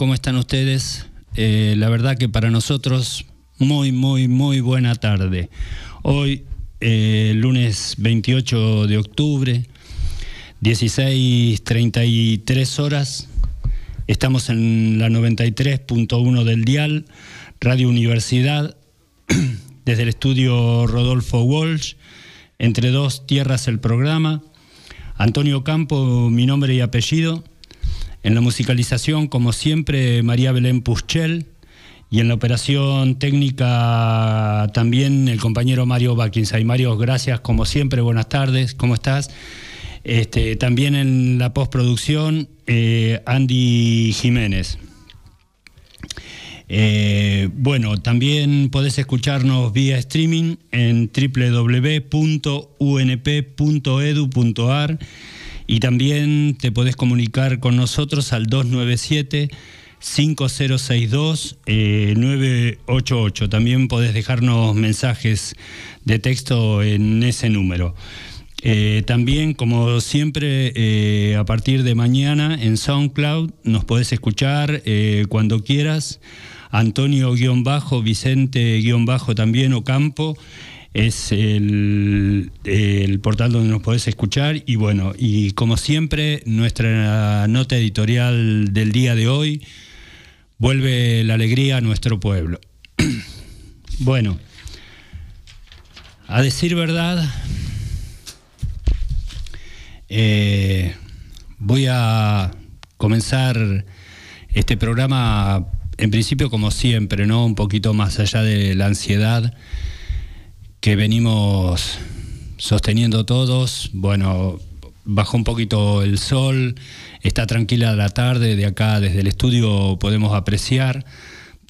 ¿cómo están ustedes? Eh, la verdad que para nosotros, muy, muy, muy buena tarde. Hoy, eh, lunes 28 de octubre, 16.33 horas, estamos en la 93.1 del dial, Radio Universidad, desde el estudio Rodolfo Walsh, entre dos tierras el programa. Antonio Campo, mi nombre y apellido. En la musicalización, como siempre, María Belén Puschel. Y en la operación técnica también el compañero Mario Bakinsay. Mario, gracias como siempre, buenas tardes, ¿cómo estás? Este, también en la postproducción, eh, Andy Jiménez. Eh, bueno, también podés escucharnos vía streaming en www.unp.edu.ar y también te podés comunicar con nosotros al 297 5062 988. También podés dejarnos mensajes de texto en ese número. Eh, también, como siempre, eh, a partir de mañana en SoundCloud nos podés escuchar cuando quieras Antonio-Bajo, Vicente-Bajo también Ocampo es el, portal donde nos podés escuchar y bueno, y como siempre, nuestra nota editorial del día de hoy vuelve la alegría a nuestro pueblo. bueno, a decir verdad, eh, voy a comenzar este programa en principio, como siempre, ¿no? Un poquito más allá de la ansiedad que venimos sosteniendo todos. Bueno, bajó un poquito el sol, está tranquila la tarde, de acá desde el estudio podemos apreciar.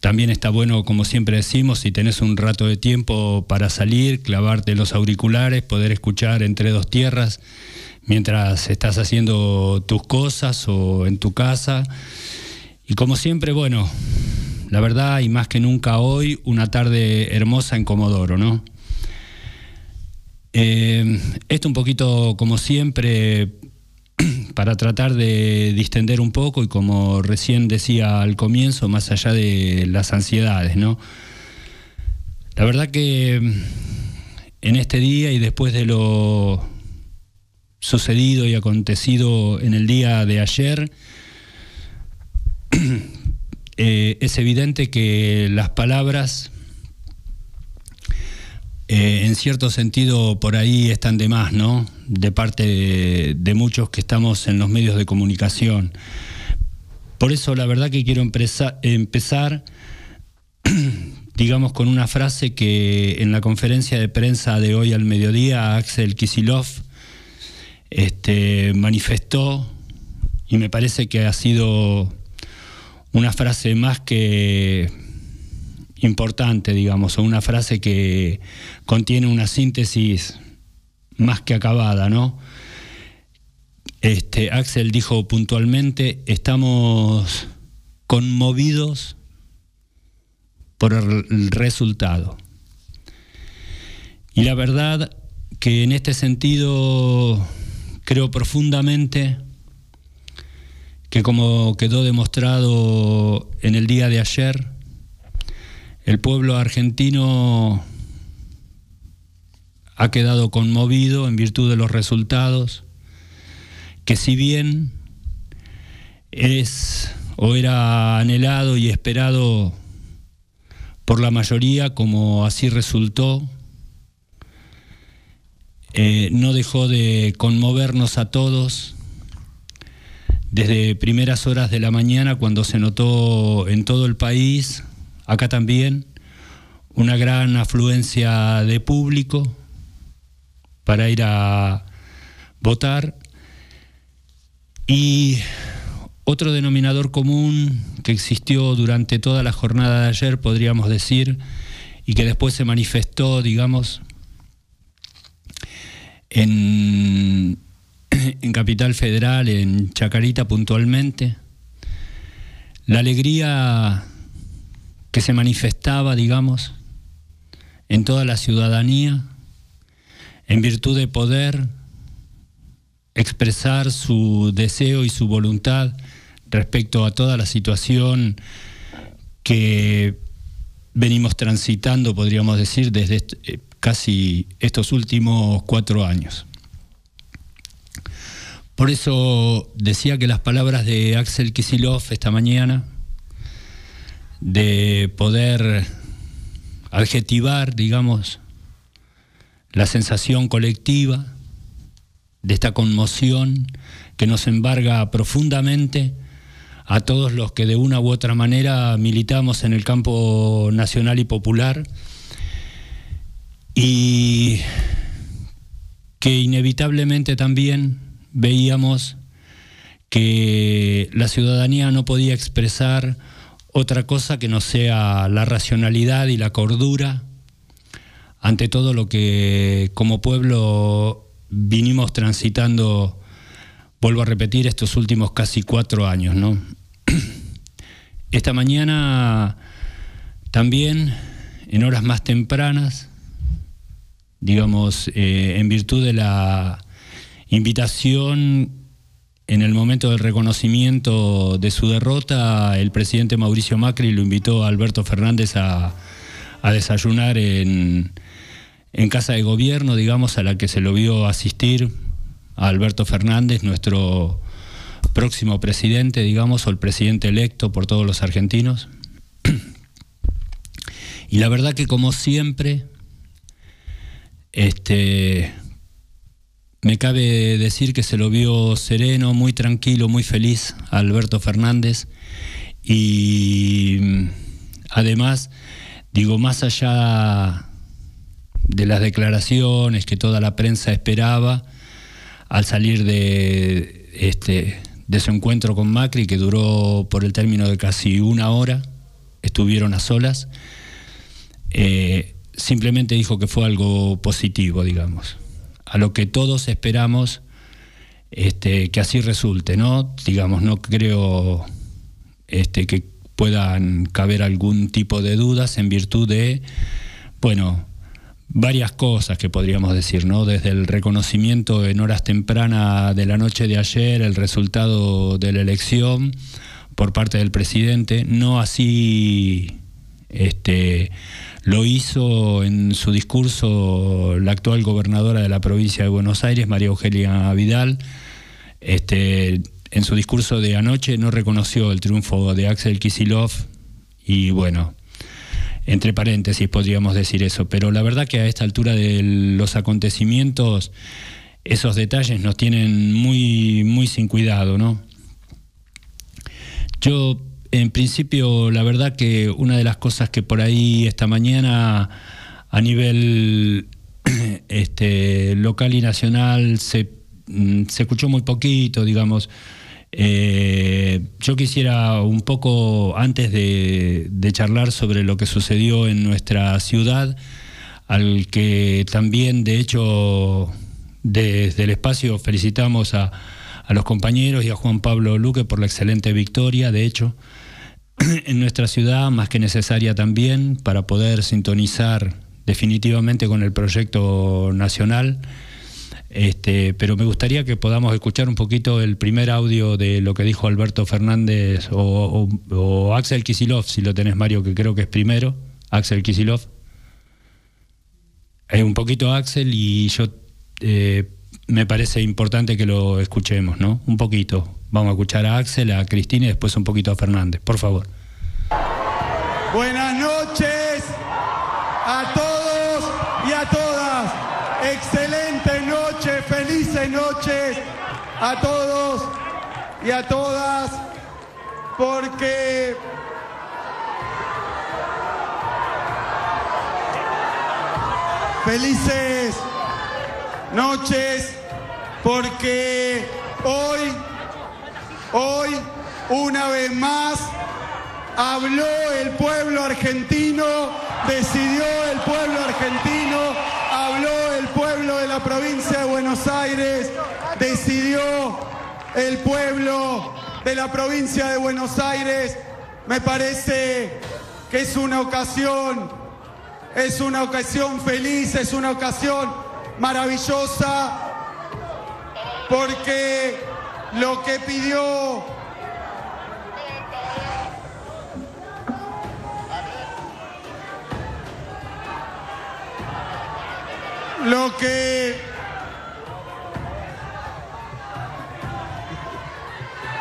También está bueno, como siempre decimos, si tenés un rato de tiempo para salir, clavarte los auriculares, poder escuchar entre dos tierras mientras estás haciendo tus cosas o en tu casa. Y como siempre, bueno, la verdad y más que nunca hoy, una tarde hermosa en Comodoro, ¿no? Eh, esto un poquito como siempre para tratar de distender un poco y como recién decía al comienzo, más allá de las ansiedades, ¿no? La verdad que en este día y después de lo sucedido y acontecido en el día de ayer, Eh, es evidente que las palabras, eh, en cierto sentido, por ahí están de más, ¿no? De parte de, muchos que estamos en los medios de comunicación. Por eso, la verdad que quiero empezar, digamos, con una frase que en la conferencia de prensa de hoy al mediodía, Axel Kisilov este, manifestó, y me parece que ha sido una frase más que importante, digamos, o una frase que contiene una síntesis más que acabada, ¿no? Este, Axel dijo puntualmente, estamos conmovidos por el resultado. Y la verdad que en este sentido creo profundamente que como quedó demostrado en el día de ayer, el pueblo argentino ha quedado conmovido en virtud de los resultados, que si bien es o era anhelado y esperado por la mayoría, como así resultó, eh, no dejó de conmovernos a todos desde primeras horas de la mañana cuando se notó en todo el país, acá también, una gran afluencia de público para ir a votar. Y otro denominador común que existió durante toda la jornada de ayer, podríamos decir, y que después se manifestó, digamos, en en Capital Federal, en Chacarita puntualmente, la alegría que se manifestaba, digamos, en toda la ciudadanía, en virtud de poder expresar su deseo y su voluntad respecto a toda la situación que venimos transitando, podríamos decir, desde eh, casi estos últimos cuatro años. Por eso decía que las palabras de Axel Kisilov esta mañana, de poder adjetivar, digamos, la sensación colectiva de esta conmoción que nos embarga profundamente a todos los que de una u otra manera militamos en el campo nacional y popular. Y que inevitablemente también veíamos que la ciudadanía no podía expresar otra cosa que no sea la racionalidad y la cordura ante todo lo que como pueblo vinimos transitando, vuelvo a repetir, estos últimos casi cuatro años. ¿no? Esta mañana también, en horas más tempranas, digamos, eh, en virtud de la invitación en el momento del reconocimiento de su derrota, el presidente Mauricio Macri lo invitó a Alberto Fernández a, desayunar en, en, casa de gobierno, digamos, a la que se lo vio asistir a Alberto Fernández, nuestro próximo presidente, digamos, o el presidente electo por todos los argentinos. Y la verdad que como siempre, este, me cabe decir que se lo vio sereno, muy tranquilo, muy feliz a Alberto Fernández. Y mm, además, digo, más allá de las declaraciones que toda la prensa esperaba, al salir de, este, de su encuentro con Macri, que duró por el término de casi una hora, estuvieron a solas, eh, simplemente dijo que fue algo positivo, digamos a lo que todos esperamos este, que así resulte, ¿no? Digamos, no creo este, que puedan caber algún tipo de dudas en virtud de, bueno, varias cosas que podríamos decir, ¿no? Desde el reconocimiento en horas tempranas de la noche de ayer, el resultado de la elección por parte del presidente, no así este, lo hizo en su discurso la actual gobernadora de la provincia de Buenos Aires, María Eugenia Vidal. Este, en su discurso de anoche no reconoció el triunfo de Axel Kisilov y bueno, entre paréntesis podríamos decir eso, pero la verdad que a esta altura de los acontecimientos esos detalles nos tienen muy muy sin cuidado, ¿no? Yo en principio, la verdad que una de las cosas que por ahí esta mañana a nivel este, local y nacional se, mm, escuchó muy poquito, digamos. Eh, yo quisiera un poco, antes de, charlar sobre lo que sucedió en nuestra ciudad, al que también, de hecho, desde el espacio felicitamos a, a los compañeros y a Juan Pablo Luque por la excelente victoria, de hecho. en nuestra ciudad, más que necesaria también, para poder sintonizar definitivamente con el proyecto nacional. Este, pero me gustaría que podamos escuchar un poquito el primer audio de lo que dijo Alberto Fernández o, Axel Kisilov, si lo tenés Mario, que creo que es primero, Axel Kisilov. Es un poquito Axel y yo eh, me parece importante que lo escuchemos, ¿no? Un poquito. Vamos a escuchar a Axel, a Cristina y después un poquito a Fernández, por favor. Buenas noches a todos y a todas. Excelente noche, felices noches a todos y a todas, porque felices noches, porque hoy Hoy, una vez más, habló el pueblo argentino, decidió el pueblo argentino, habló el pueblo de la provincia de Buenos Aires, decidió el pueblo de la provincia de Buenos Aires. Me parece que es una ocasión, es una ocasión feliz, es una ocasión maravillosa porque lo que pidió lo que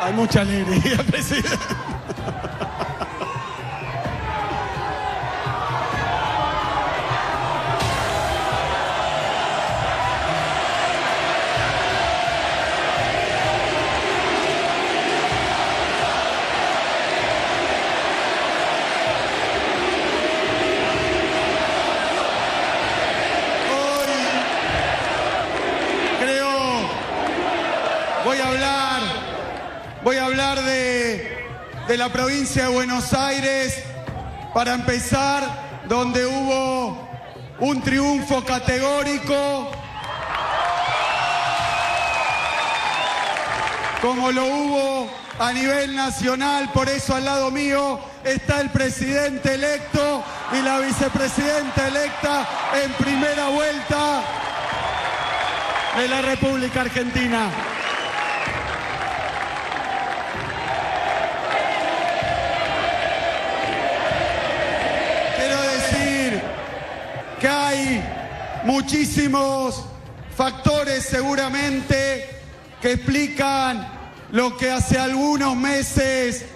hay mucha alegría, presidente. De, la provincia de Buenos Aires, para empezar, donde hubo un triunfo categórico, como lo hubo a nivel nacional, por eso al lado mío está el presidente electo y la vicepresidenta electa en primera vuelta de la República Argentina. Muchísimos factores seguramente que explican lo que hace algunos meses,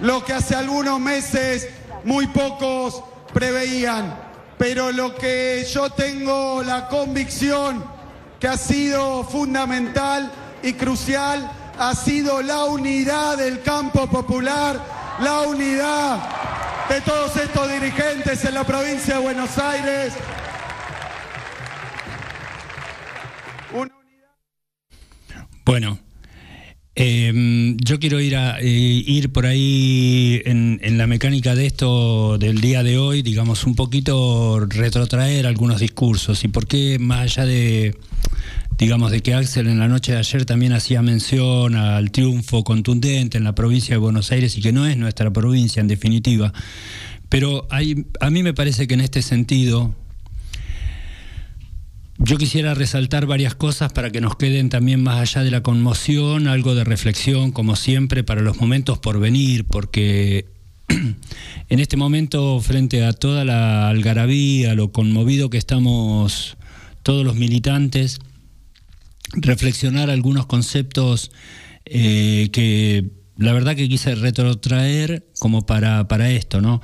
lo que hace algunos meses muy pocos preveían. Pero lo que yo tengo la convicción que ha sido fundamental y crucial ha sido la unidad del campo popular, la unidad de todos estos dirigentes en la provincia de Buenos Aires. Bueno, em, yo quiero ir, a, eh, ir por ahí en, la mecánica de esto del día de hoy, digamos, un poquito retrotraer algunos discursos y por qué más allá de digamos, de que Axel en la noche de ayer también hacía mención al triunfo contundente en la provincia de Buenos Aires y que no es nuestra provincia en definitiva. Pero hay, a mí me parece que en este sentido yo quisiera resaltar varias cosas para que nos queden también más allá de la conmoción, algo de reflexión, como siempre, para los momentos por venir, porque en este momento, frente a toda la algarabía, lo conmovido que estamos todos los militantes, reflexionar algunos conceptos eh, que la verdad que quise retrotraer como para, para esto, ¿no?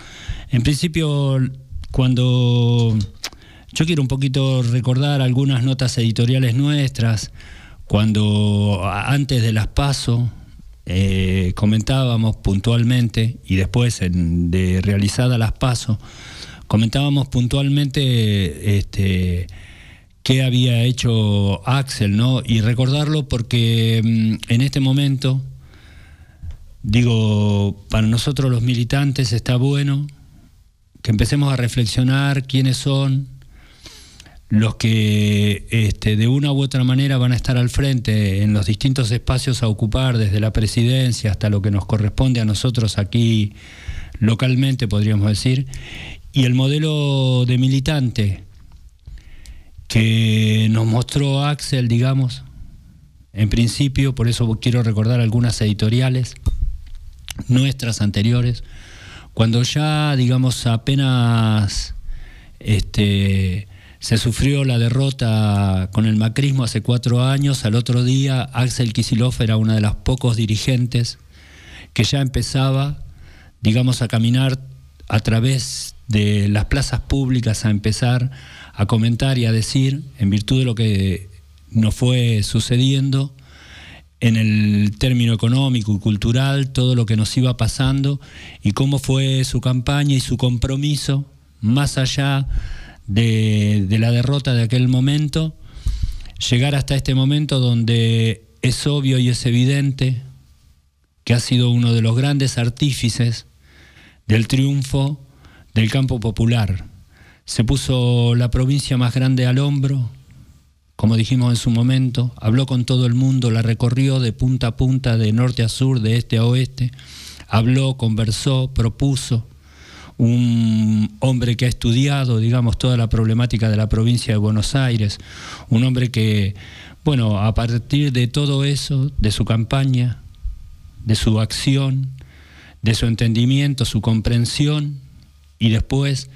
En principio, cuando yo quiero un poquito recordar algunas notas editoriales nuestras, cuando antes de las paso eh, comentábamos puntualmente y después de realizadas las paso, comentábamos puntualmente este, qué había hecho Axel, ¿no? Y recordarlo porque mm, en este momento, digo, para nosotros los militantes está bueno que empecemos a reflexionar quiénes son los que este, de una u otra manera van a estar al frente en los distintos espacios a ocupar, desde la presidencia hasta lo que nos corresponde a nosotros aquí localmente, podríamos decir, y el modelo de militante que nos mostró Axel, digamos, en principio, por eso quiero recordar algunas editoriales nuestras anteriores, cuando ya, digamos, apenas este, se sufrió la derrota con el macrismo hace cuatro años, al otro día Axel Kisilov era uno de los pocos dirigentes que ya empezaba, digamos, a caminar a través de las plazas públicas, a empezar a comentar y a decir, en virtud de lo que nos fue sucediendo, en el término económico y cultural, todo lo que nos iba pasando y cómo fue su campaña y su compromiso, más allá de, la derrota de aquel momento, llegar hasta este momento donde es obvio y es evidente que ha sido uno de los grandes artífices del triunfo del campo popular, se puso la provincia más grande al hombro, como dijimos en su momento, habló con todo el mundo, la recorrió de punta a punta, de norte a sur, de este a oeste, habló, conversó, propuso, un hombre que ha estudiado, digamos, toda la problemática de la provincia de Buenos Aires, un hombre que Bueno, a partir de todo eso, de su campaña, de su acción, de su entendimiento, su comprensión y después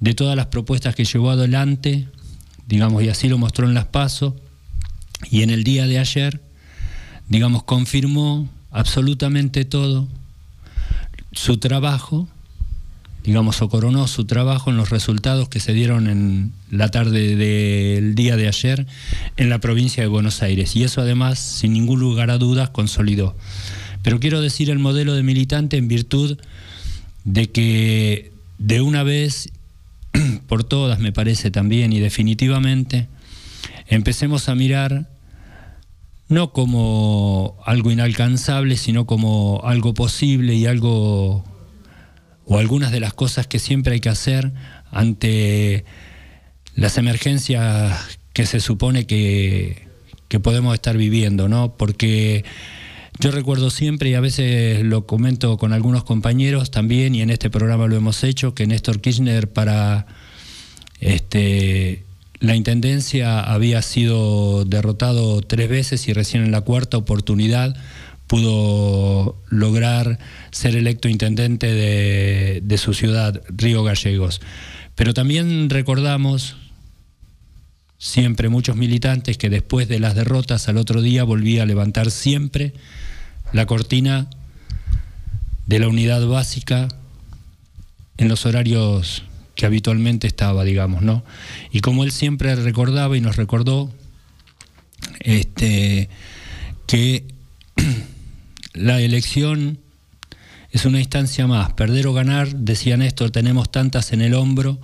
de todas las propuestas que llevó adelante, digamos, y así lo mostró en las pasos, y en el día de ayer, digamos, confirmó absolutamente todo su trabajo, digamos, o coronó su trabajo en los resultados que se dieron en la tarde del día de ayer en la provincia de Buenos Aires. Y eso además, sin ningún lugar a dudas, consolidó. Pero quiero decir el modelo de militante en virtud de que de una vez por todas, me parece también, y definitivamente, empecemos a mirar no como algo inalcanzable, sino como algo posible y algo, o algunas de las cosas que siempre hay que hacer ante las emergencias que se supone que, que podemos estar viviendo, ¿no? Porque yo recuerdo siempre, y a veces lo comento con algunos compañeros también, y en este programa lo hemos hecho, que Néstor Kirchner para este, la Intendencia había sido derrotado tres veces y recién en la cuarta oportunidad pudo lograr ser electo intendente de, su ciudad, Río Gallegos. Pero también recordamos siempre muchos militantes que después de las derrotas al otro día volvía a levantar siempre la cortina de la unidad básica en los horarios que habitualmente estaba, digamos, ¿no? Y como él siempre recordaba y nos recordó, este, que la elección es una instancia más, perder o ganar, decía Néstor, tenemos tantas en el hombro,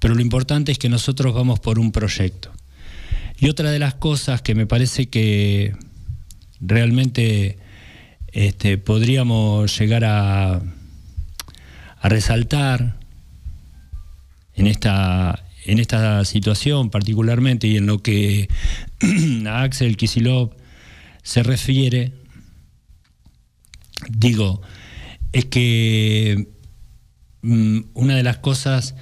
pero lo importante es que nosotros vamos por un proyecto. Y otra de las cosas que me parece que realmente este, podríamos llegar a, resaltar en esta, en esta situación particularmente y en lo que a Axel Kisilov se refiere, digo, es que mm, una de las cosas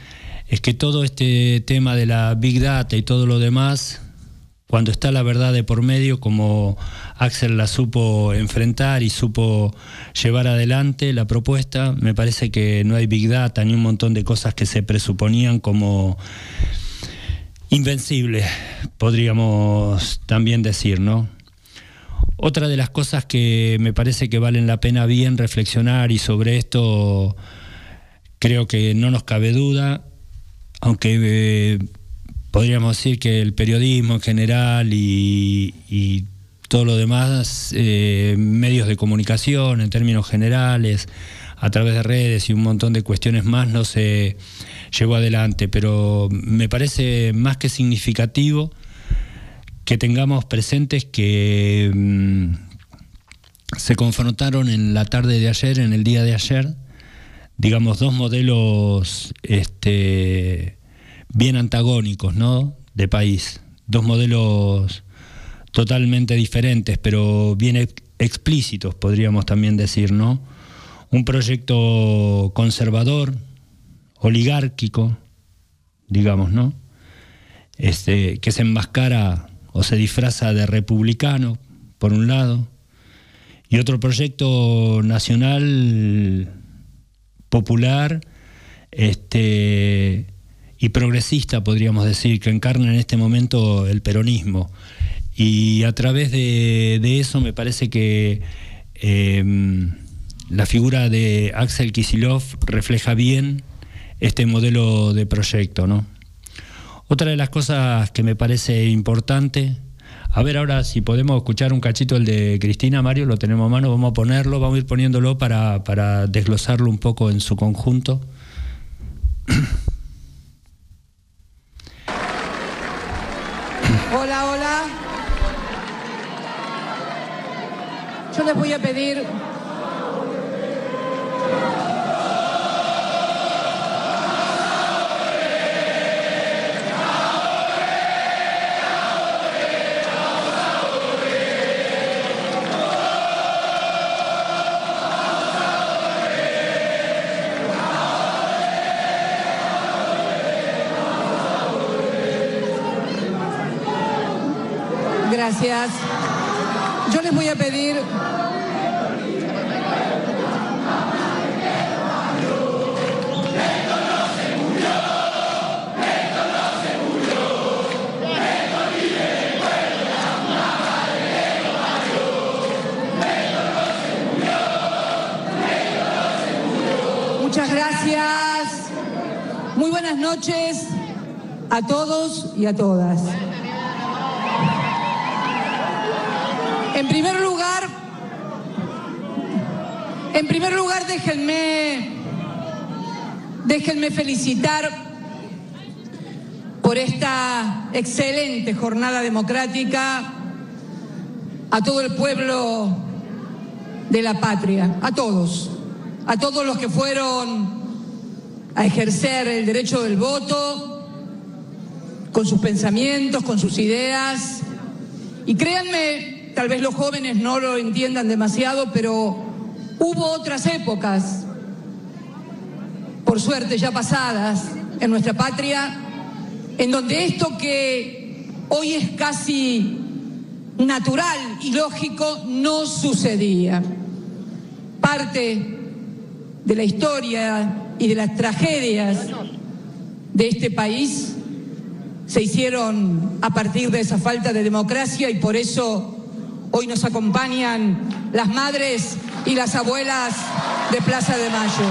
es que todo este tema de la Big Data y todo lo demás, cuando está la verdad de por medio, como Axel la supo enfrentar y supo llevar adelante la propuesta, me parece que no hay Big Data ni un montón de cosas que se presuponían como invencibles, podríamos también decir, ¿no? Otra de las cosas que me parece que valen la pena bien reflexionar y sobre esto creo que no nos cabe duda, aunque eh, podríamos decir que el periodismo en general y, todo lo demás, eh, medios de comunicación en términos generales, a través de redes y un montón de cuestiones más, no se llevó adelante. Pero me parece más que significativo que tengamos presentes que mm, se confrontaron en la tarde de ayer, en el día de ayer, digamos, dos modelos este, bien antagónicos, ¿no? De país. Dos modelos totalmente diferentes, pero bien explícitos, podríamos también decir, ¿no? Un proyecto conservador, oligárquico, digamos, ¿no? Este, que se enmascara o se disfraza de republicano, por un lado, y otro proyecto nacional popular, este, y progresista, podríamos decir, que encarna en este momento el peronismo. Y a través de, eso me parece que em, la figura de Axel Kisilov refleja bien este modelo de proyecto. ¿no? Otra de las cosas que me parece importante, a ver ahora si podemos escuchar un cachito el de Cristina, Mario, lo tenemos a mano, vamos a ponerlo, vamos a ir poniéndolo para, para desglosarlo un poco en su conjunto. Hola, hola. Yo les voy a pedir Yo les voy a pedir Muchas gracias. Muy buenas noches a todos y a todas. En primer lugar déjenme déjenme felicitar por esta excelente jornada democrática a todo el pueblo de la patria, a todos, a todos los que fueron a ejercer el derecho del voto con sus pensamientos, con sus ideas. Y créanme, tal vez los jóvenes no lo entiendan demasiado, pero hubo otras épocas, por suerte ya pasadas, en nuestra patria, en donde esto que hoy es casi natural y lógico no sucedía. Parte de la historia y de las tragedias de este país se hicieron a partir de esa falta de democracia y por eso hoy nos acompañan las madres y las abuelas de Plaza de Mayo.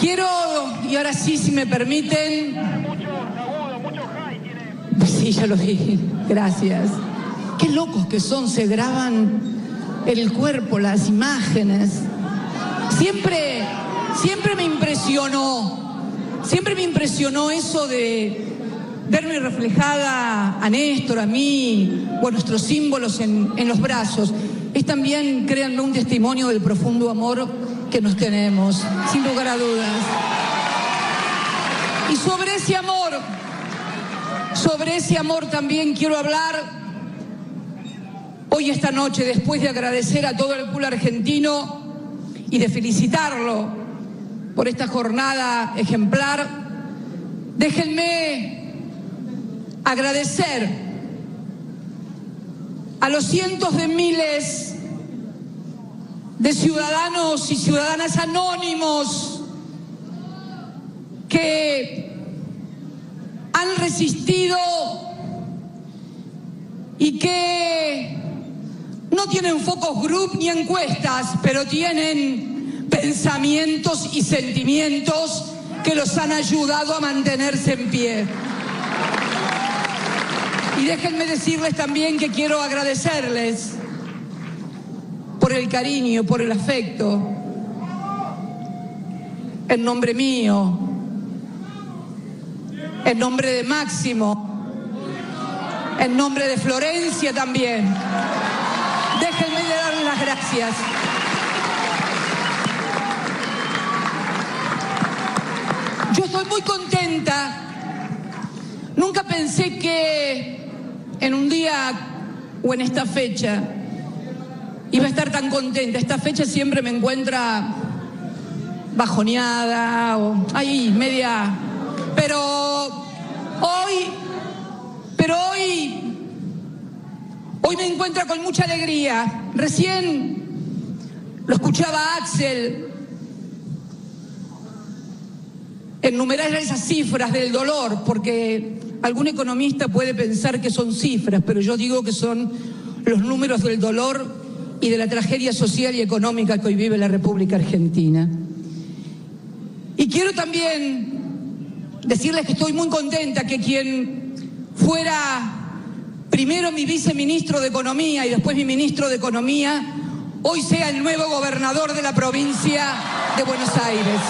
Quiero, y ahora sí, si me permiten. Sí, ya lo vi. Gracias. Qué locos que son, se graban el cuerpo, las imágenes. Siempre, siempre me impresionó, siempre me impresionó eso de verme reflejada a Néstor, a mí, o a nuestros símbolos en, en los brazos. Es también, créanme, un testimonio del profundo amor que nos tenemos, sin lugar a dudas. Y sobre ese amor, sobre ese amor también quiero hablar hoy esta noche, después de agradecer a todo el pueblo argentino y de felicitarlo por esta jornada ejemplar. Déjenme agradecer a los cientos de miles de ciudadanos y ciudadanas anónimos que han resistido y que no tienen focus group ni encuestas, pero tienen pensamientos y sentimientos que los han ayudado a mantenerse en pie. Y déjenme decirles también que quiero agradecerles por el cariño, por el afecto, en nombre mío, en nombre de Máximo, en nombre de Florencia también. Las gracias. Yo estoy muy contenta. Nunca pensé que en un día o en esta fecha iba a estar tan contenta. Esta fecha siempre me encuentra bajoneada o ahí, media. Pero hoy, pero hoy, hoy me encuentra con mucha alegría. Recién lo escuchaba Axel enumerar esas cifras del dolor, porque algún economista puede pensar que son cifras, pero yo digo que son los números del dolor y de la tragedia social y económica que hoy vive la República Argentina. Y quiero también decirles que estoy muy contenta que quien fuera primero mi viceministro de Economía y después mi ministro de Economía, hoy sea el nuevo gobernador de la provincia de Buenos Aires.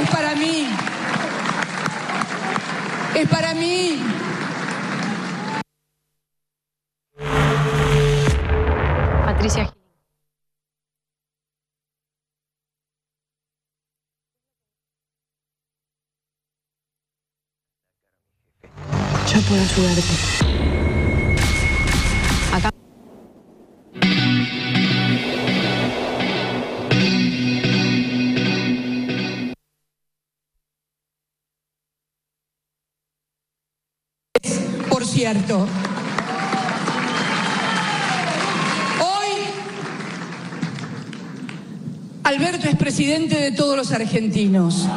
Es para mí, es para mí por cierto, hoy Alberto es presidente de todos los argentinos.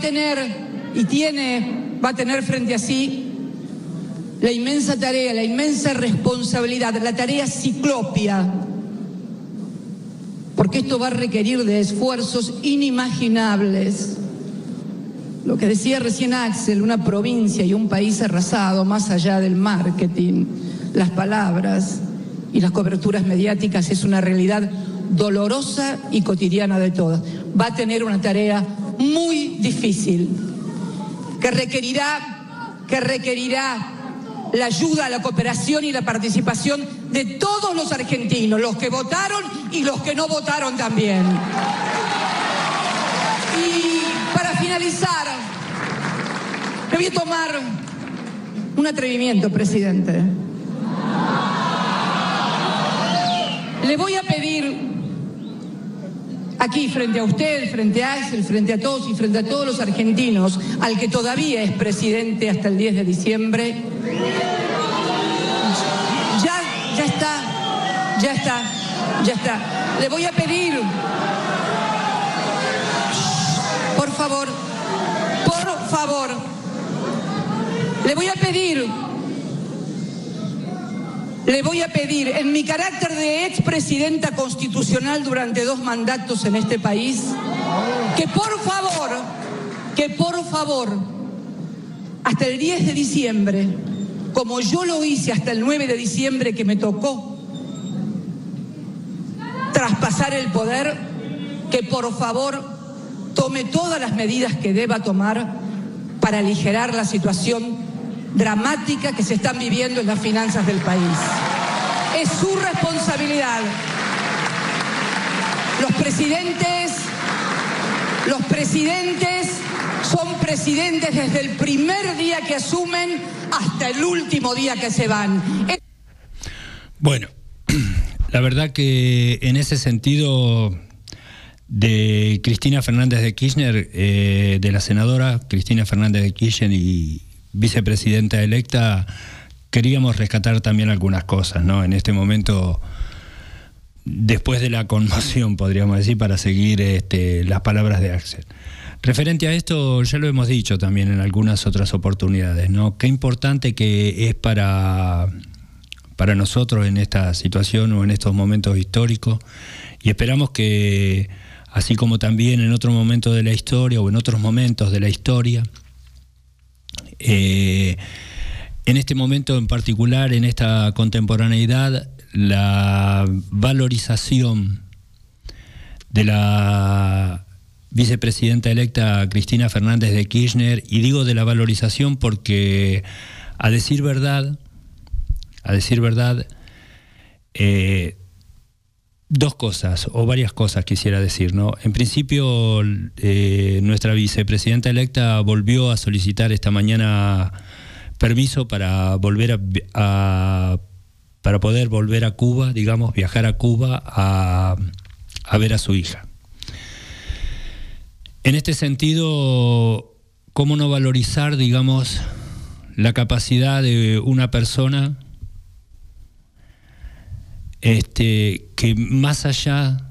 Tener, y tiene, va a tener frente a sí la inmensa tarea, la inmensa responsabilidad, la tarea ciclopia, porque esto va a requerir de esfuerzos inimaginables. Lo que decía recién Axel, una provincia y un país arrasado, más allá del marketing, las palabras y las coberturas mediáticas, es una realidad dolorosa y cotidiana de todas. Va a tener una tarea muy difícil, que requerirá, que requerirá la ayuda, la cooperación y la participación de todos los argentinos, los que votaron y los que no votaron también. Y para finalizar, me voy a tomar un atrevimiento, presidente. Le voy a pedir aquí frente a usted, frente a Axel, frente a todos y frente a todos los argentinos, al que todavía es presidente hasta el 10 de diciembre. Ya, ya está, ya está, ya está. Le voy a pedir, por favor, por favor, le voy a pedir le voy a pedir, en mi carácter de expresidenta constitucional durante dos mandatos en este país, que por favor, que por favor, hasta el 10 de diciembre, como yo lo hice hasta el 9 de diciembre que me tocó traspasar el poder, que por favor tome todas las medidas que deba tomar para aligerar la situación dramática que se están viviendo en las finanzas del país. Es su responsabilidad. Los presidentes, los presidentes son presidentes desde el primer día que asumen hasta el último día que se van. Bueno, la verdad que en ese sentido de Cristina Fernández de Kirchner, eh, de la senadora Cristina Fernández de Kirchner y, vicepresidenta electa, queríamos rescatar también algunas cosas, ¿no? En este momento, después de la conmoción, podríamos decir, para seguir este, las palabras de Axel. Referente a esto, ya lo hemos dicho también en algunas otras oportunidades, ¿no? Qué importante que es para, para nosotros en esta situación o en estos momentos históricos, y esperamos que, así como también en otro momento de la historia o en otros momentos de la historia, eh, en este momento en particular, en esta contemporaneidad, la valorización de la vicepresidenta electa Cristina Fernández de Kirchner, y digo de la valorización porque, a decir verdad, a decir verdad, eh, Dos cosas, o varias cosas quisiera decir, ¿no? En principio, eh, nuestra vicepresidenta electa volvió a solicitar esta mañana permiso para volver a, para poder volver a Cuba, digamos, viajar a Cuba a, a ver a su hija. En este sentido, ¿cómo no valorizar, digamos, la capacidad de una persona este, que más allá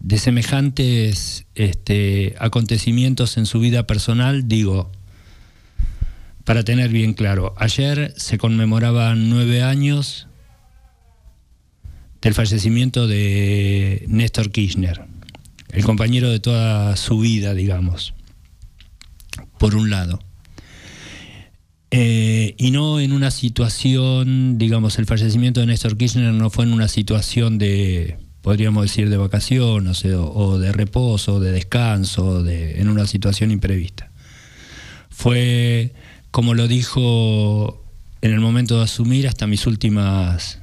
de semejantes este, acontecimientos en su vida personal, digo, para tener bien claro, ayer se conmemoraban nueve años del fallecimiento de Néstor Kirchner, el compañero de toda su vida, digamos, por un lado. Eh, y no en una situación, digamos, el fallecimiento de Néstor Kirchner no fue en una situación de, podríamos decir, de vacación, o, de reposo, de descanso, de, en una situación imprevista. Fue, como lo dijo en el momento de asumir, hasta mis últimas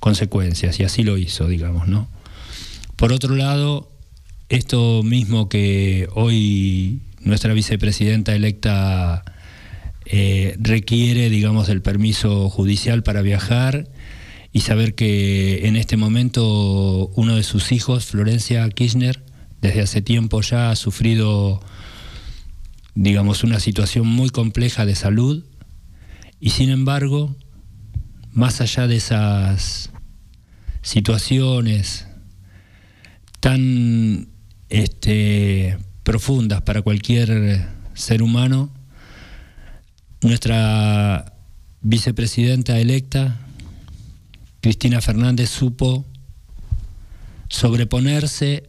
consecuencias, y así lo hizo, digamos, ¿no? Por otro lado, esto mismo que hoy nuestra vicepresidenta electa eh, requiere, digamos, el permiso judicial para viajar y saber que en este momento uno de sus hijos, Florencia Kirchner, desde hace tiempo ya ha sufrido, digamos, una situación muy compleja de salud y sin embargo, más allá de esas situaciones tan este, profundas para cualquier ser humano, nuestra vicepresidenta electa, Cristina Fernández, supo sobreponerse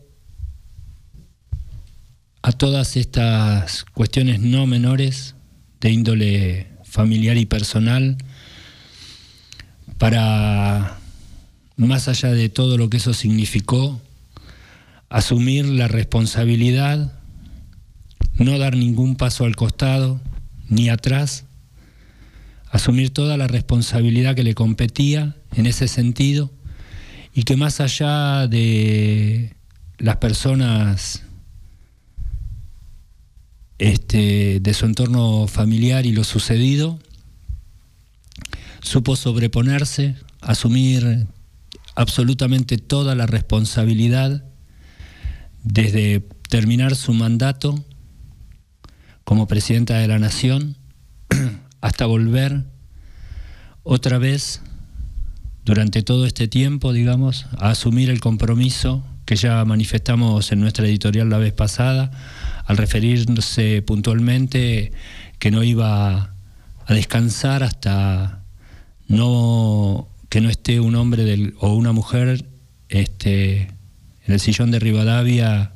a todas estas cuestiones no menores de índole familiar y personal para, más allá de todo lo que eso significó, asumir la responsabilidad, no dar ningún paso al costado ni atrás, asumir toda la responsabilidad que le competía en ese sentido y que más allá de las personas este, de su entorno familiar y lo sucedido, supo sobreponerse, asumir absolutamente toda la responsabilidad desde terminar su mandato como presidenta de la Nación hasta volver otra vez durante todo este tiempo, digamos, a asumir el compromiso que ya manifestamos en nuestra editorial la vez pasada, al referirse puntualmente que no iba a descansar hasta no que no esté un hombre del, o una mujer este, en el sillón de Rivadavia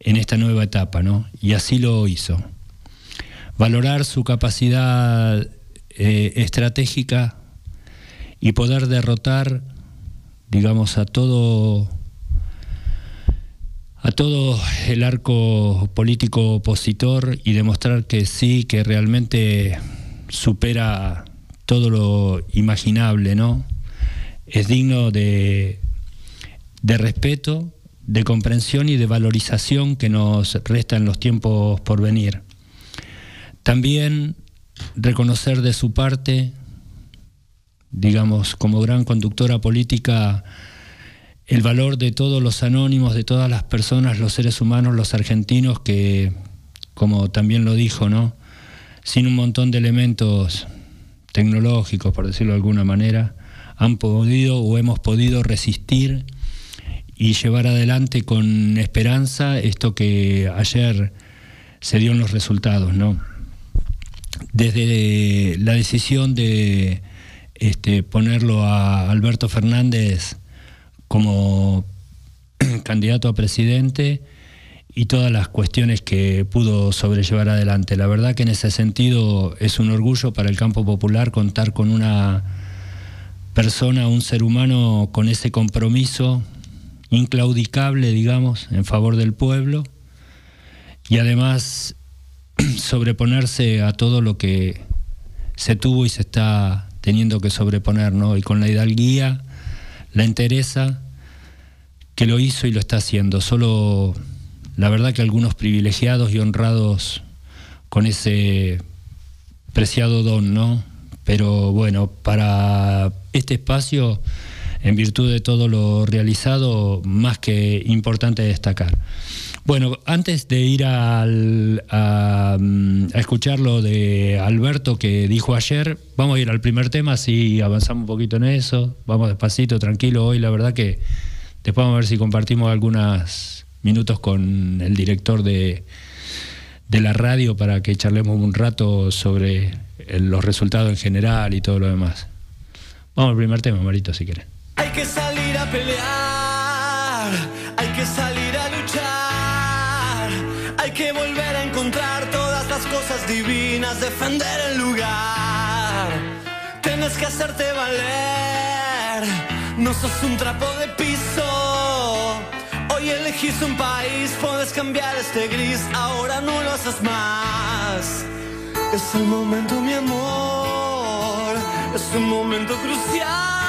en esta nueva etapa, ¿no? Y así lo hizo. Valorar su capacidad eh, estratégica y poder derrotar, digamos, a todo a todo el arco político opositor y demostrar que sí, que realmente supera todo lo imaginable, ¿no? Es digno de, de respeto, de comprensión y de valorización que nos resta en los tiempos por venir. También reconocer de su parte, digamos, como gran conductora política, el valor de todos los anónimos, de todas las personas, los seres humanos, los argentinos, que, como también lo dijo, ¿no? Sin un montón de elementos tecnológicos, por decirlo de alguna manera, han podido o hemos podido resistir y llevar adelante con esperanza esto que ayer se dio en los resultados, ¿no? Desde la decisión de este, ponerlo a Alberto Fernández como candidato a presidente y todas las cuestiones que pudo sobrellevar adelante. La verdad que en ese sentido es un orgullo para el campo popular contar con una persona, un ser humano con ese compromiso inclaudicable, digamos, en favor del pueblo y además sobreponerse a todo lo que se tuvo y se está teniendo que sobreponer, ¿no? Y con la hidalguía la entereza que lo hizo y lo está haciendo. Solo la verdad que algunos privilegiados y honrados con ese preciado don, ¿no? Pero bueno, para este espacio, en virtud de todo lo realizado, más que importante destacar. Bueno, antes de ir al, a, a, escuchar lo de Alberto que dijo ayer, vamos a ir al primer tema, así avanzamos un poquito en eso, vamos despacito, tranquilo, hoy la verdad que después vamos a ver si compartimos algunos minutos con el director de, de la radio para que charlemos un rato sobre los resultados en general y todo lo demás. Vamos al primer tema, Marito, si quieres. Hay que salir a pelear, divinas, defender el lugar. Tienes que hacerte valer, no sos un trapo de piso. Hoy elegís un país, puedes cambiar este gris, ahora no lo haces más. Es el momento, mi amor, es un momento crucial.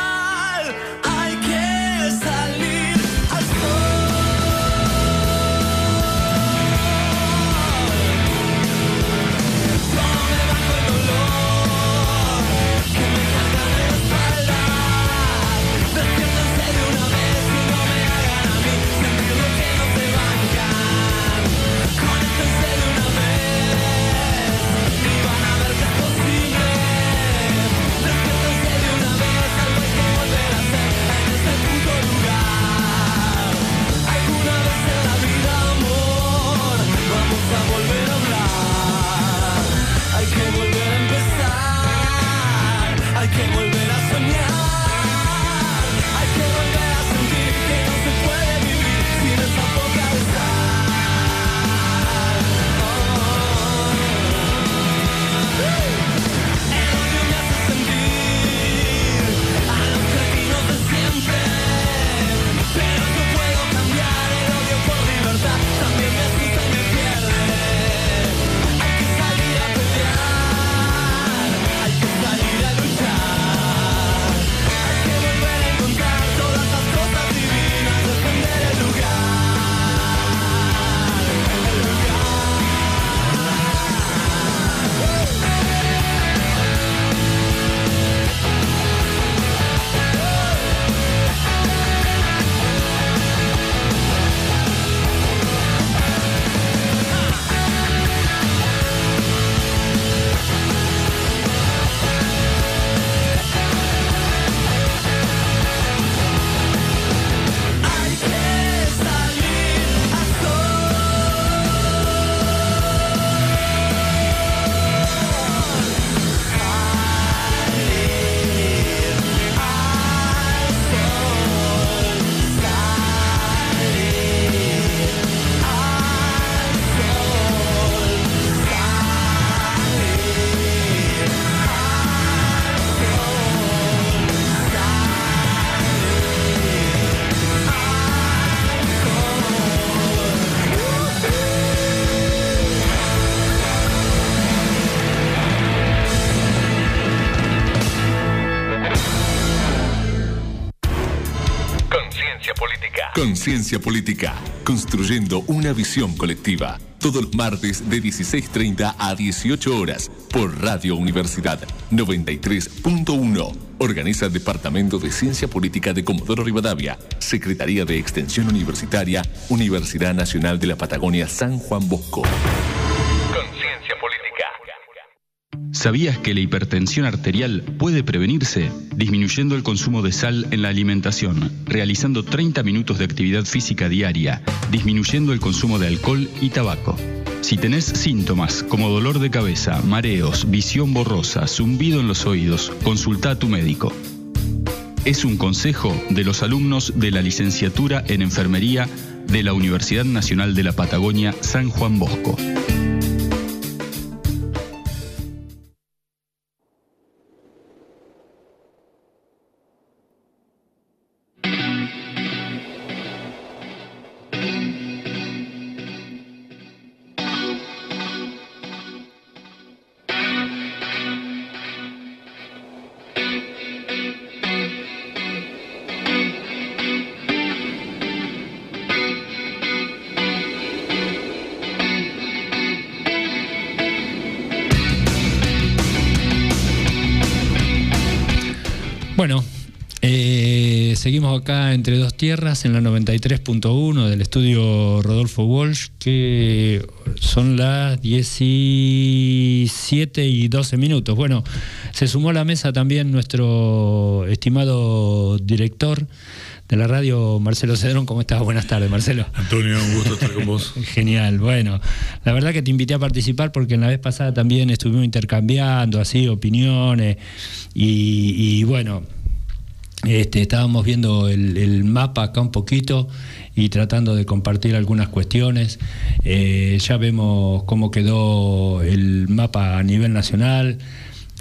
Conciencia política. Construyendo una visión colectiva. Todos los martes de 16.30 a 18 horas por Radio Universidad 93.1. Organiza Departamento de Ciencia Política de Comodoro Rivadavia. Secretaría de Extensión Universitaria, Universidad Nacional de la Patagonia San Juan Bosco. ¿Sabías que la hipertensión arterial puede prevenirse disminuyendo el consumo de sal en la alimentación, realizando 30 minutos de actividad física diaria, disminuyendo el consumo de alcohol y tabaco? Si tenés síntomas como dolor de cabeza, mareos, visión borrosa, zumbido en los oídos, consulta a tu médico. Es un consejo de los alumnos de la licenciatura en enfermería de la Universidad Nacional de la Patagonia San Juan Bosco. Acá entre dos tierras en la 93.1 del estudio Rodolfo Walsh, que son las 17 y 12 minutos. Bueno, se sumó a la mesa también nuestro estimado director de la radio, Marcelo Cedrón. ¿Cómo estás? Buenas tardes, Marcelo. Antonio, un gusto estar con vos. Genial, bueno, la verdad que te invité a participar porque en la vez pasada también estuvimos intercambiando así opiniones y, y bueno, Este, estábamos viendo el, el mapa acá un poquito y tratando de compartir algunas cuestiones. Eh, ya vemos cómo quedó el mapa a nivel nacional.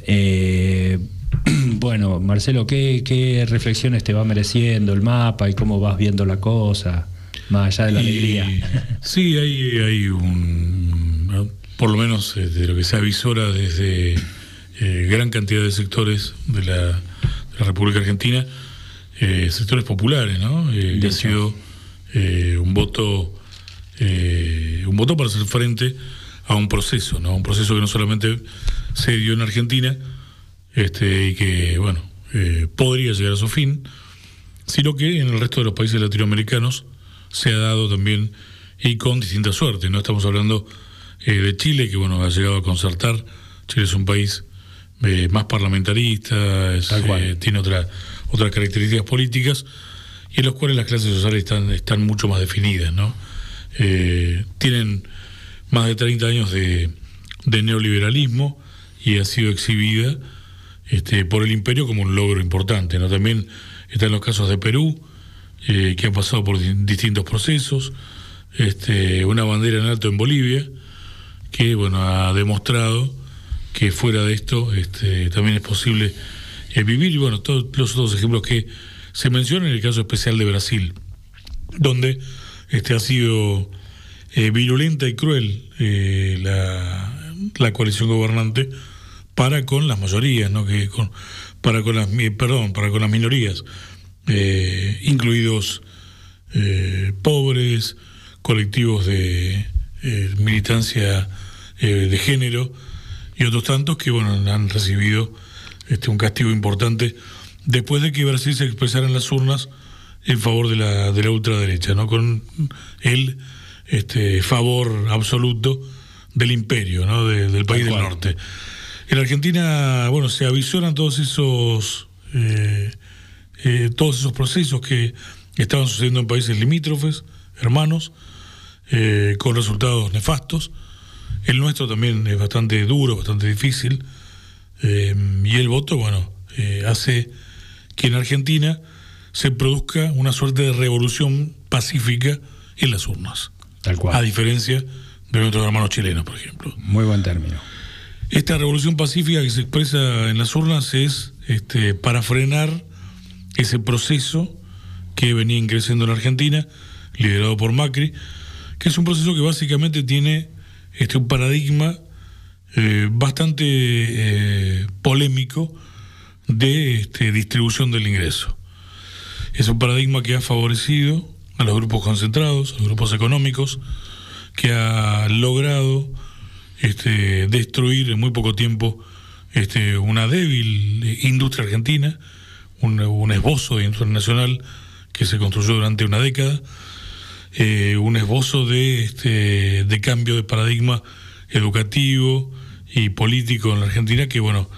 Eh, bueno, Marcelo, ¿qué, ¿qué reflexiones te va mereciendo el mapa y cómo vas viendo la cosa, más allá de la Y- alegría? Sí, hay, hay un, por lo menos eh, de lo que se avisora desde eh, gran cantidad de sectores de la, la República Argentina, eh, sectores populares, ¿no? Eh, que ha sido eh, un voto eh, un voto para hacer frente a un proceso, ¿no? Un proceso que no solamente se dio en Argentina, este, y que, bueno, eh, podría llegar a su fin, sino que en el resto de los países latinoamericanos se ha dado también y con distinta suerte. No estamos hablando eh, de Chile, que bueno, ha llegado a concertar. Chile es un país eh, más parlamentarista, es, eh, tiene otra, otras características políticas y en los cuales las clases sociales están, están mucho más definidas, ¿no? Eh, tienen más de 30 años de, de neoliberalismo y ha sido exhibida este, por el imperio como un logro importante. ¿no? También están los casos de Perú, eh, que han pasado por di- distintos procesos, este, una bandera en alto en Bolivia, que bueno, ha demostrado que fuera de esto este, también es posible eh, vivir, y bueno, todos los otros ejemplos que se mencionan en el caso especial de Brasil, donde este, ha sido eh, virulenta y cruel eh, la, la coalición gobernante para con las mayorías, ¿no? que con, para con las perdón, para con las minorías, eh, incluidos pobres, colectivos de militancia de género y otros tantos que bueno han recibido este, un castigo importante después de que Brasil se expresara en las urnas en favor de la, de la ultraderecha, ¿no? con el este, favor absoluto del imperio, ¿no? de- del país del norte. En Argentina, bueno, se avisoran todos esos eh, eh, todos esos procesos que estaban sucediendo en países limítrofes, hermanos, eh, con resultados nefastos. El nuestro también es bastante duro, bastante difícil. Eh, y el voto, bueno, eh, hace que en Argentina se produzca una suerte de revolución pacífica en las urnas. Tal A cual. diferencia de nuestros hermanos chilenos, por ejemplo. Muy buen término. Esta revolución pacífica que se expresa en las urnas es este, para frenar ese proceso que venía creciendo en Argentina, liderado por Macri, que es un proceso que básicamente tiene este, un paradigma eh, bastante eh, polémico de este, distribución del ingreso. Es un paradigma que ha favorecido a los grupos concentrados, a los grupos económicos, que ha logrado este, destruir en muy poco tiempo este, una débil eh, industria argentina, un, un esbozo de industria nacional que se construyó durante una década, eh, un esbozo de, este, de cambio de paradigma educativo y político en la Argentina que, bueno,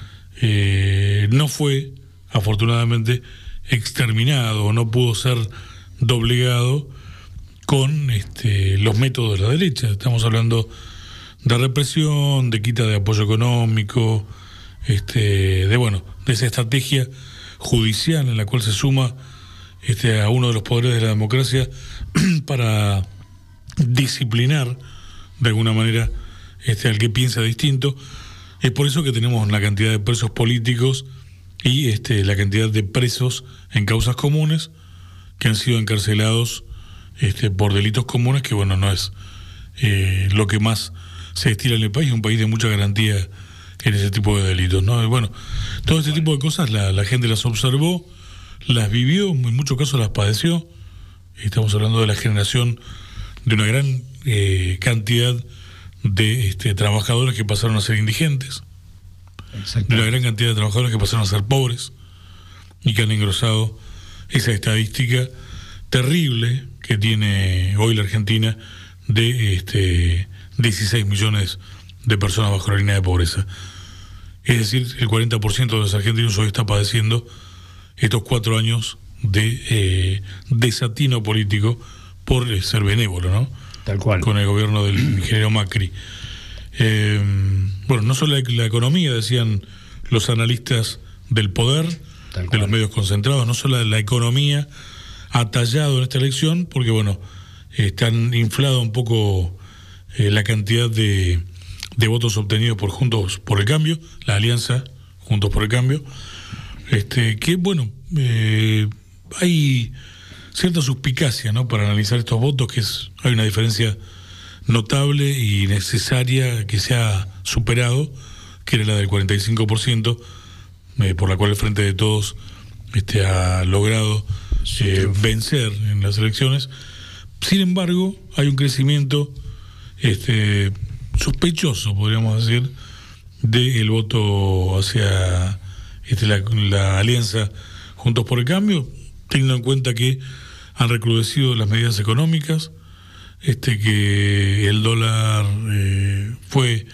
eh, no fue afortunadamente exterminado no pudo ser doblegado con este, los métodos de la derecha. Estamos hablando de represión, de quita de apoyo económico, este, de bueno, de esa estrategia judicial en la cual se suma este, a uno de los poderes de la democracia para disciplinar de alguna manera este, al que piensa distinto. Es por eso que tenemos la cantidad de presos políticos y este, la cantidad de presos en causas comunes que han sido encarcelados este, por delitos comunes, que bueno, no es eh, lo que más se estila en el país, un país de mucha garantía en ese tipo de delitos. ¿no? Y bueno, todo este tipo de cosas la, la gente las observó, las vivió, en muchos casos las padeció. Estamos hablando de la generación de una gran eh, cantidad de este, trabajadores que pasaron a ser indigentes, de una gran cantidad de trabajadores que pasaron a ser pobres y que han engrosado esa estadística terrible que tiene hoy la Argentina de este, 16 millones de personas bajo la línea de pobreza. Es decir, el 40% de los argentinos hoy está padeciendo estos cuatro años de eh, desatino político por eh, ser benévolo, ¿no? Tal cual. Con el gobierno del ingeniero Macri. Eh, bueno, no solo la, la economía, decían los analistas del poder, de los medios concentrados, no solo la economía, ha tallado en esta elección, porque bueno, están inflado un poco eh, la cantidad de, de votos obtenidos por Juntos por el Cambio, la alianza Juntos por el Cambio, este, que bueno, eh, hay cierta suspicacia ¿no? para analizar estos votos, que es, hay una diferencia notable y necesaria que se ha superado, que era la del 45%, eh, por la cual el Frente de Todos este, ha logrado eh, vencer en las elecciones. Sin embargo, hay un crecimiento este, sospechoso, podríamos decir, del voto hacia este, la, alianza Juntos por el Cambio, teniendo en cuenta que han recrudecido las medidas económicas, este que el dólar eh, fue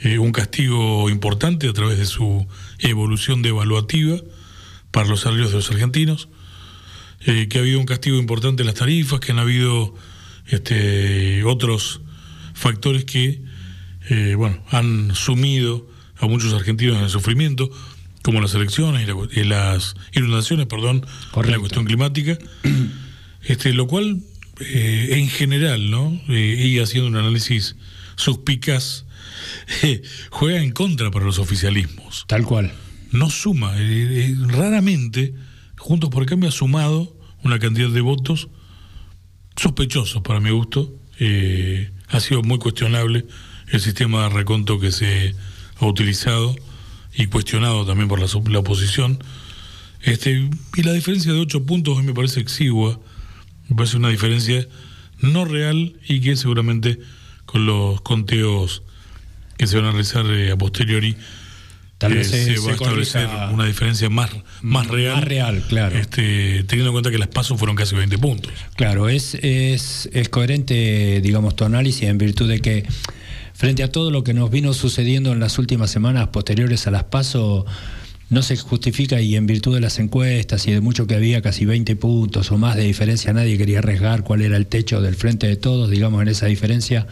eh, un castigo importante a través de su evolución devaluativa para los salarios de los argentinos, eh, que ha habido un castigo importante en las tarifas, que han habido este, otros factores que bueno, han sumido a muchos argentinos en el sufrimiento, como las elecciones y, las inundaciones, perdón, la cuestión climática, este, lo cual eh, en general, ¿no? Eh, y haciendo un análisis suspicaz, eh, juega en contra para los oficialismos. Tal cual. No suma, raramente, Juntos por el Cambio ha sumado una cantidad de votos sospechosos para mi gusto. ha sido muy cuestionable el sistema de reconto que se ha utilizado y cuestionado también por la, la oposición. Este, y la diferencia de ocho puntos a mí me parece exigua me parece una diferencia no real y que seguramente con los conteos que se van a realizar eh, a posteriori Tal vez eh, se, va a establecer una diferencia más, más real. Más real, claro. Este, teniendo en cuenta que las pasos fueron casi 20 puntos. Claro, es, es, es coherente, digamos, tu análisis en virtud de que frente a todo lo que nos vino sucediendo en las últimas semanas posteriores a las pasos, no se justifica y en virtud de las encuestas y de mucho que había casi 20 puntos o más de diferencia, nadie quería arriesgar cuál era el techo del frente de todos, digamos, en esa diferencia.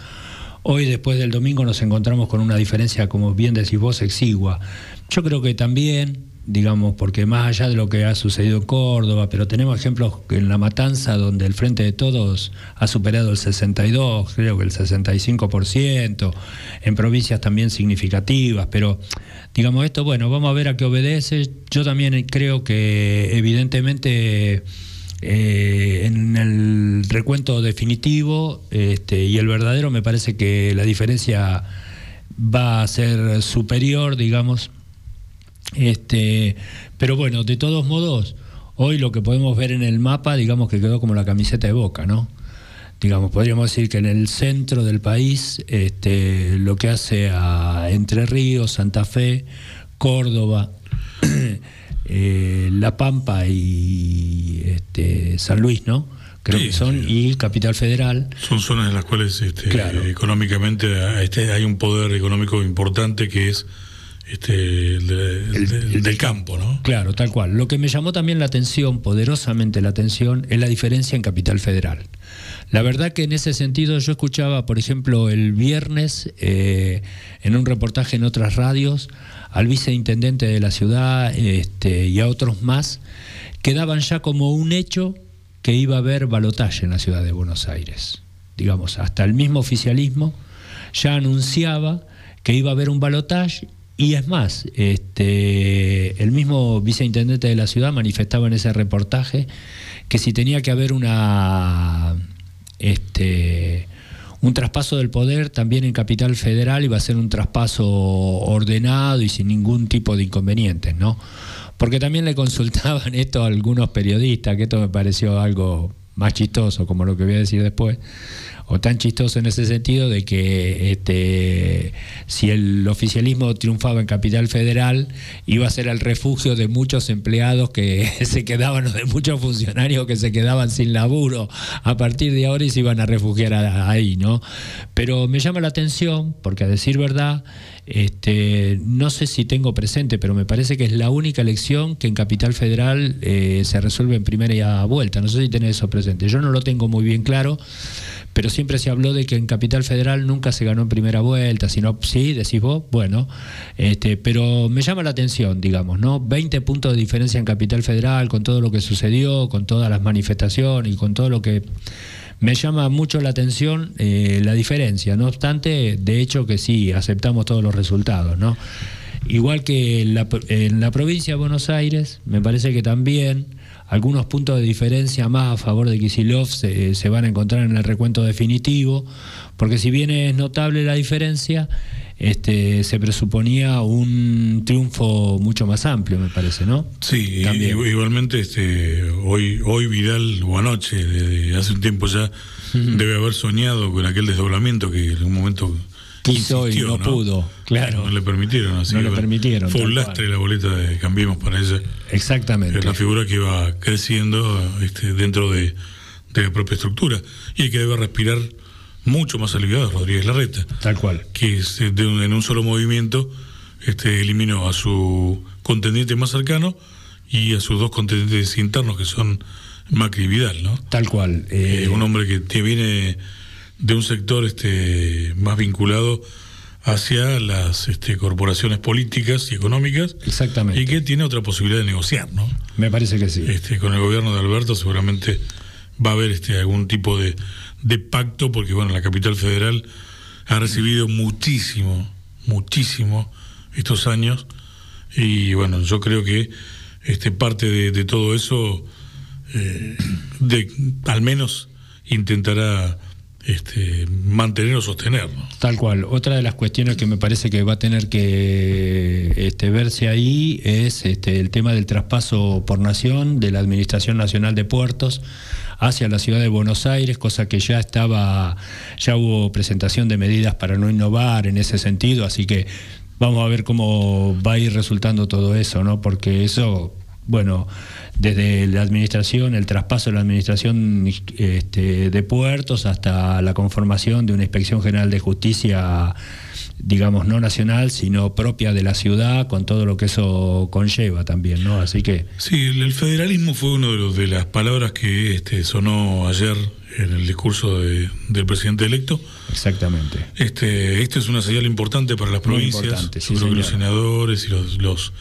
Hoy, después del domingo, nos encontramos con una diferencia, como bien decís vos, exigua. Yo creo que también, digamos, porque más allá de lo que ha sucedido en Córdoba, pero tenemos ejemplos en La Matanza, donde el Frente de Todos ha superado el 62, creo que el 65%, en provincias también significativas, pero digamos esto, bueno, vamos a ver a qué obedece. Yo también creo que evidentemente eh, en el recuento definitivo este, y el verdadero me parece que la diferencia va a ser superior, digamos. Este, pero bueno, de todos modos, hoy lo que podemos ver en el mapa, digamos que quedó como la camiseta de boca, ¿no? digamos, podríamos decir que en el centro del país, este, lo que hace a Entre Ríos, Santa Fe, Córdoba, eh, La Pampa y este, San Luis, ¿no? Creo que son, y Capital Federal. Son zonas en las cuales este, económicamente este, hay un poder económico importante que es este, el, del campo, ¿no? Claro, tal cual. Lo que me llamó también la atención, poderosamente la atención, es la diferencia en Capital Federal. La verdad que en ese sentido yo escuchaba, por ejemplo, el viernes eh, en un reportaje en otras radios al viceintendente de la ciudad este, y a otros más que daban ya como un hecho que iba a haber balotaje en la ciudad de Buenos Aires. Digamos, hasta el mismo oficialismo ya anunciaba que iba a haber un balotaje y es más, este, el mismo viceintendente de la ciudad manifestaba en ese reportaje que si tenía que haber una este, un traspaso del poder también en Capital Federal iba a ser un traspaso ordenado y sin ningún tipo de inconvenientes, ¿no? Porque también le consultaban esto a algunos periodistas, que esto me pareció algo más chistoso, como lo que voy a decir después, o tan chistoso en ese sentido de que este, si el oficialismo triunfaba en Capital Federal, iba a ser el refugio de muchos empleados que se quedaban, o de muchos funcionarios que se quedaban sin laburo a partir de ahora y se iban a refugiar ahí, ¿no? Pero me llama la atención, porque a decir verdad, este, no sé si tengo presente, pero me parece que es la única elección que en Capital Federal eh, se resuelve en primera vuelta. No sé si tenés eso presente. Yo no lo tengo muy bien claro, pero siempre se habló de que en Capital Federal nunca se ganó en primera vuelta, sino, sí, decís vos, bueno, este, pero me llama la atención, digamos, ¿no? 20 puntos de diferencia en Capital Federal, con todo lo que sucedió, con todas las manifestaciones y con todo lo que me llama mucho la atención eh, la diferencia, no obstante, de hecho que sí, aceptamos todos los resultados, ¿no? Igual que en la, en la provincia de Buenos Aires, me parece que también algunos puntos de diferencia más a favor de Kisilov se, se, van a encontrar en el recuento definitivo, porque si bien es notable la diferencia, este, se presuponía un triunfo mucho más amplio, me parece, ¿no? Sí, También. igualmente este, hoy, hoy Vidal, o anoche, desde hace un tiempo ya, uh -huh. debe haber soñado con aquel desdoblamiento que en un momento quiso y no, no, pudo, claro. No le permitieron, así no le permitieron. Fue un lastre la boleta de Cambiemos para ella. Exactamente. Es la figura que va creciendo este, dentro de, de, la propia estructura y que debe respirar mucho más aliviado es Rodríguez Larreta. Tal cual. Que de un, en un solo movimiento este, eliminó a su contendiente más cercano y a sus dos contendientes internos que son Macri y Vidal, ¿no? Tal cual. Eh, un hombre que, que viene de un sector este, más vinculado hacia las este, corporaciones políticas y económicas. Exactamente. Y que tiene otra posibilidad de negociar, ¿no? Me parece que sí. Este, con el gobierno de Alberto seguramente va a haber este, algún tipo de, de pacto, porque bueno, la capital federal ha recibido muchísimo, muchísimo estos años. Y bueno, yo creo que este, parte de, todo eso, eh, de, al menos intentará este, mantener o sostener. ¿no? Tal cual. Otra de las cuestiones que me parece que va a tener que este, verse ahí es este, el tema del traspaso por nación de la Administración Nacional de Puertos hacia la ciudad de Buenos Aires, cosa que ya estaba, ya hubo presentación de medidas para no innovar en ese sentido, así que vamos a ver cómo va a ir resultando todo eso, ¿no? Porque eso bueno, desde la administración, el traspaso de la administración este, de puertos hasta la conformación de una inspección general de justicia, digamos, no nacional, sino propia de la ciudad, con todo lo que eso conlleva también, ¿no? Así que... Sí, el, federalismo fue una de, los, de las palabras que este, sonó ayer en el discurso de, del presidente electo. Exactamente. Este, esto es una señal importante para las provincias. Sí, creo que los senadores y los, los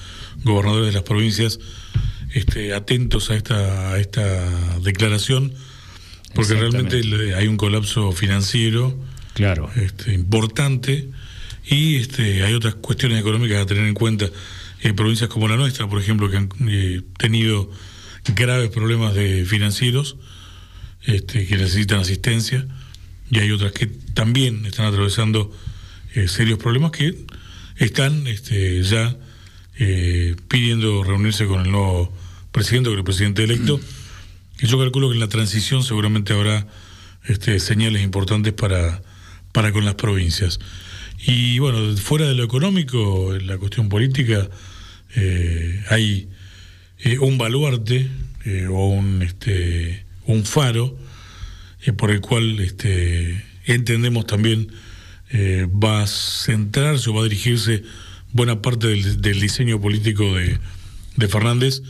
gobernadores de las provincias este, atentos a esta, a esta declaración, porque realmente hay un colapso financiero claro. este, importante y este, hay otras cuestiones económicas a tener en cuenta. En provincias como la nuestra, por ejemplo, que han eh, tenido graves problemas de financieros, este, que necesitan asistencia, y hay otras que también están atravesando eh, serios problemas que están este, ya eh, pidiendo reunirse con el nuevo presidente, con el presidente electo. Y yo calculo que en la transición seguramente habrá este, señales importantes para, para con las provincias. Y bueno, fuera de lo económico, en la cuestión política, eh, hay eh, un baluarte eh, o un, este, un faro por el cual este, entendemos también va a centrarse o va a dirigirse buena parte del, del diseño político de, de, Fernández,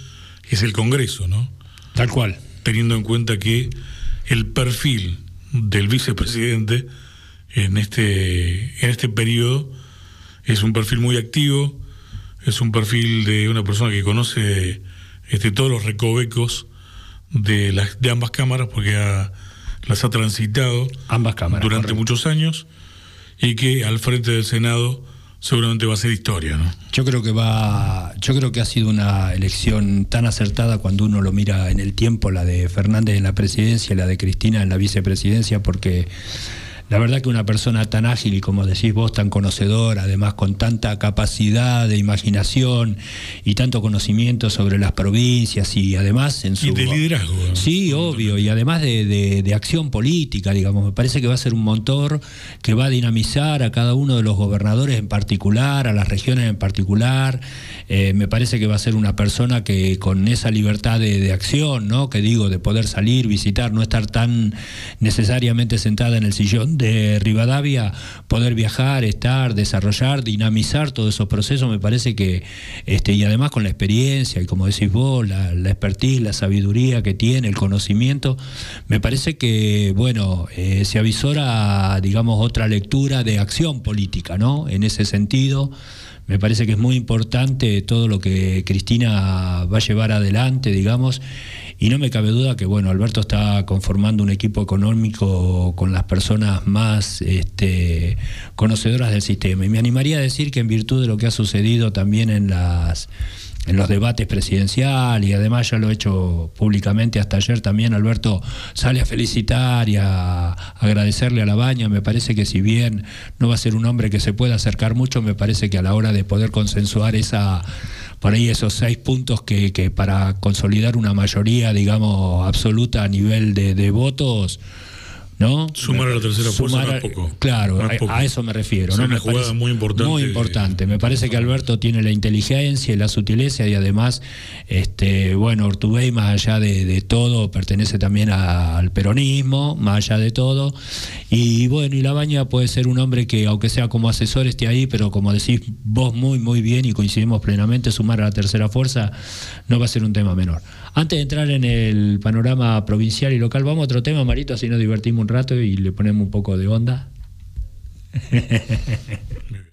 es el Congreso, ¿no? Tal cual. Teniendo en cuenta que el perfil del vicepresidente en este, en este periodo es un perfil muy activo, es un perfil de una persona que conoce este, todos los recovecos de, las, de ambas cámaras, porque ha, las ha transitado ambas cámaras, durante correcto. muchos años, y que al frente del Senado seguramente va a ser historia, ¿no? Yo creo que va, yo creo que ha sido una elección tan acertada cuando uno lo mira en el tiempo, la de Fernández en la presidencia la de Cristina en la vicepresidencia, porque la verdad que una persona tan ágil y como decís vos, tan conocedora, además con tanta capacidad de imaginación y tanto conocimiento sobre las provincias y además en su... Y de liderazgo. ¿no? Sí, obvio, y además de, de, de, acción política, digamos, me parece que va a ser un motor que va a dinamizar a cada uno de los gobernadores en particular, a las regiones en particular. Eh, me parece que va a ser una persona que con esa libertad de, de acción, ¿no? Que digo, de poder salir, visitar, no estar tan necesariamente sentada en el sillón de Rivadavia, poder viajar, estar, desarrollar, dinamizar todos esos procesos, me parece que, este, y además con la experiencia, y como decís vos, la, la expertise, la sabiduría que tiene, el conocimiento, me parece que, bueno, eh, se avisora, digamos, otra lectura de acción política, ¿no? En ese sentido. Me parece que es muy importante todo lo que Cristina va a llevar adelante, digamos, y no me cabe duda que, bueno, Alberto está conformando un equipo económico con las personas más este, conocedoras del sistema. Y me animaría a decir que en virtud de lo que ha sucedido también en las en los debates presidenciales y además ya lo he hecho públicamente hasta ayer también Alberto sale a felicitar y a agradecerle a la baña. Me parece que si bien no va a ser un hombre que se pueda acercar mucho me parece que a la hora de poder consensuar esa por ahí esos seis puntos que, que para consolidar una mayoría digamos absoluta a nivel de, de votos ¿no? Sumar a la tercera fuerza Sumar no a- es poco. Claro, No es a- eso me refiero. Es ¿no? una Me jugada parece muy importante. Muy importante. Me parece que Alberto tiene la inteligencia y la sutileza y además, este, bueno, Ortubey, más allá de, de todo, pertenece también a- al peronismo, más allá de todo. Y bueno, y Labaña puede ser un hombre que, aunque sea como asesor, esté ahí, pero como decís vos muy, muy bien y coincidimos plenamente, sumar a la tercera fuerza no va a ser un tema menor. Antes de entrar en el panorama provincial y local, vamos a otro tema, Marito, así nos divertimos un rato y le ponemos un poco de onda.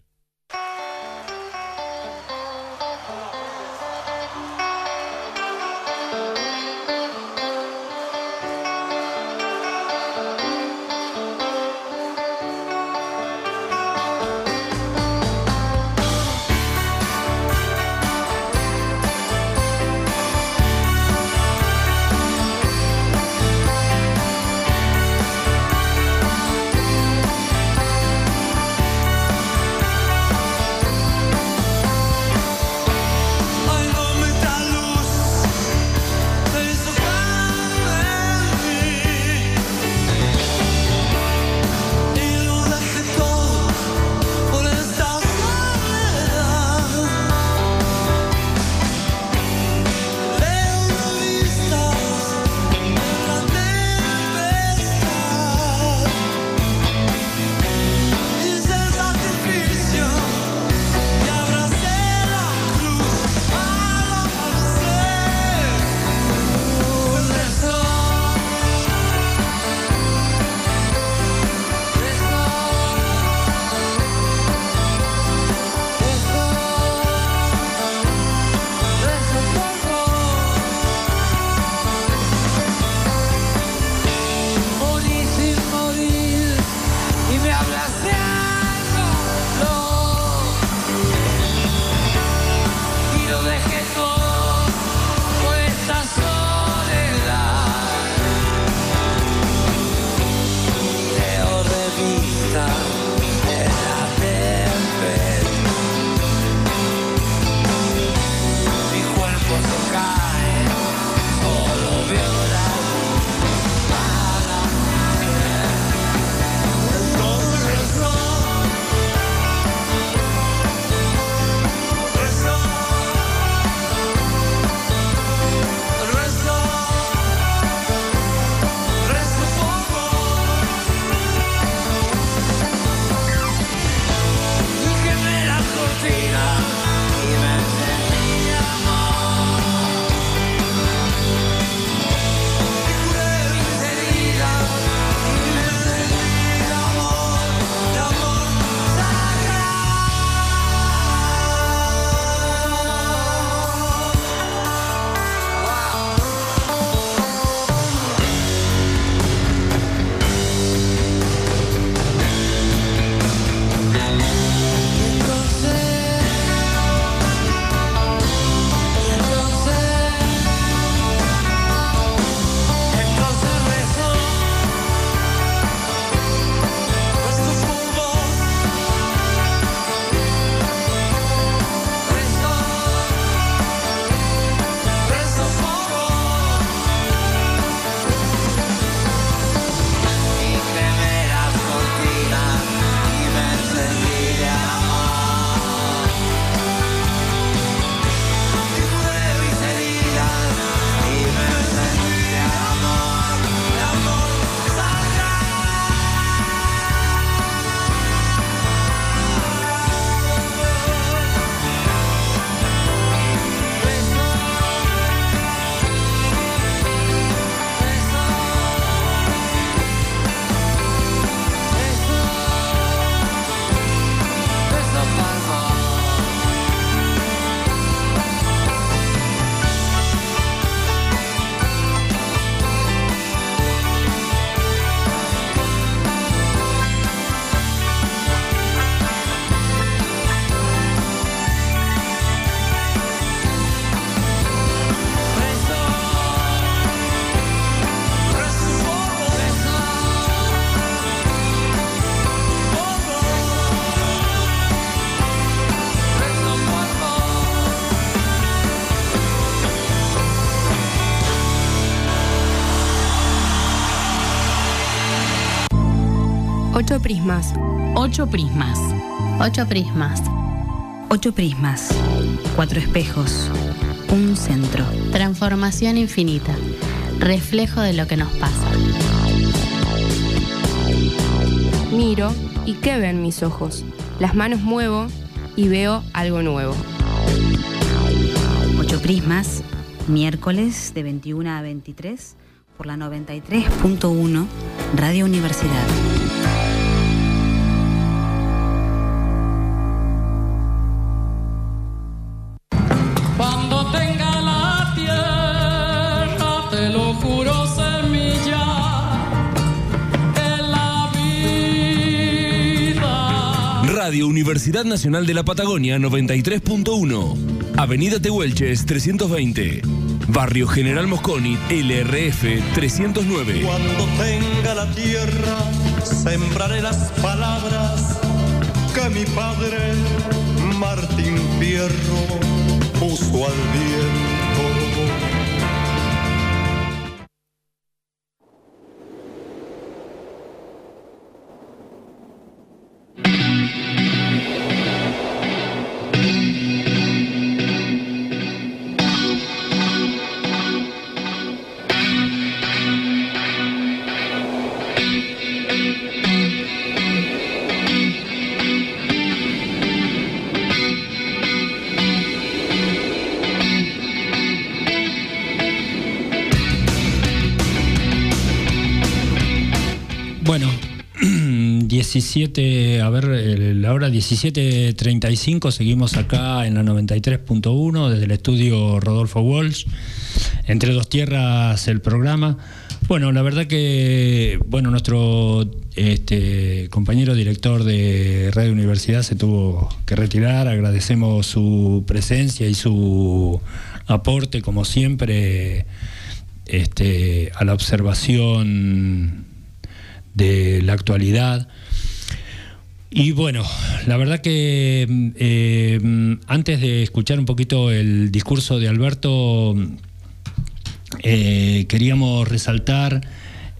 Ocho prismas. Ocho prismas. Ocho prismas. Ocho prismas. Cuatro espejos. Un centro. Transformación infinita. Reflejo de lo que nos pasa. Miro y ¿qué ven mis ojos? Las manos muevo y veo algo nuevo. Ocho prismas. Miércoles de 21 a 23 por la 93.1 Radio Universidad. Radio Universidad Nacional de la Patagonia 93.1. Avenida Tehuelches 320. Barrio General Mosconi, LRF 309. Cuando tenga la tierra, sembraré las palabras que mi padre Martín Fierro puso al viento. 17, a ver, la hora 17.35, seguimos acá en la 93.1 desde el estudio Rodolfo Walsh, entre dos tierras el programa. Bueno, la verdad que, bueno, nuestro este, compañero director de Radio Universidad se tuvo que retirar, agradecemos su presencia y su aporte, como siempre, este, a la observación de la actualidad. Y bueno, la verdad que eh, antes de escuchar un poquito el discurso de Alberto, eh, queríamos resaltar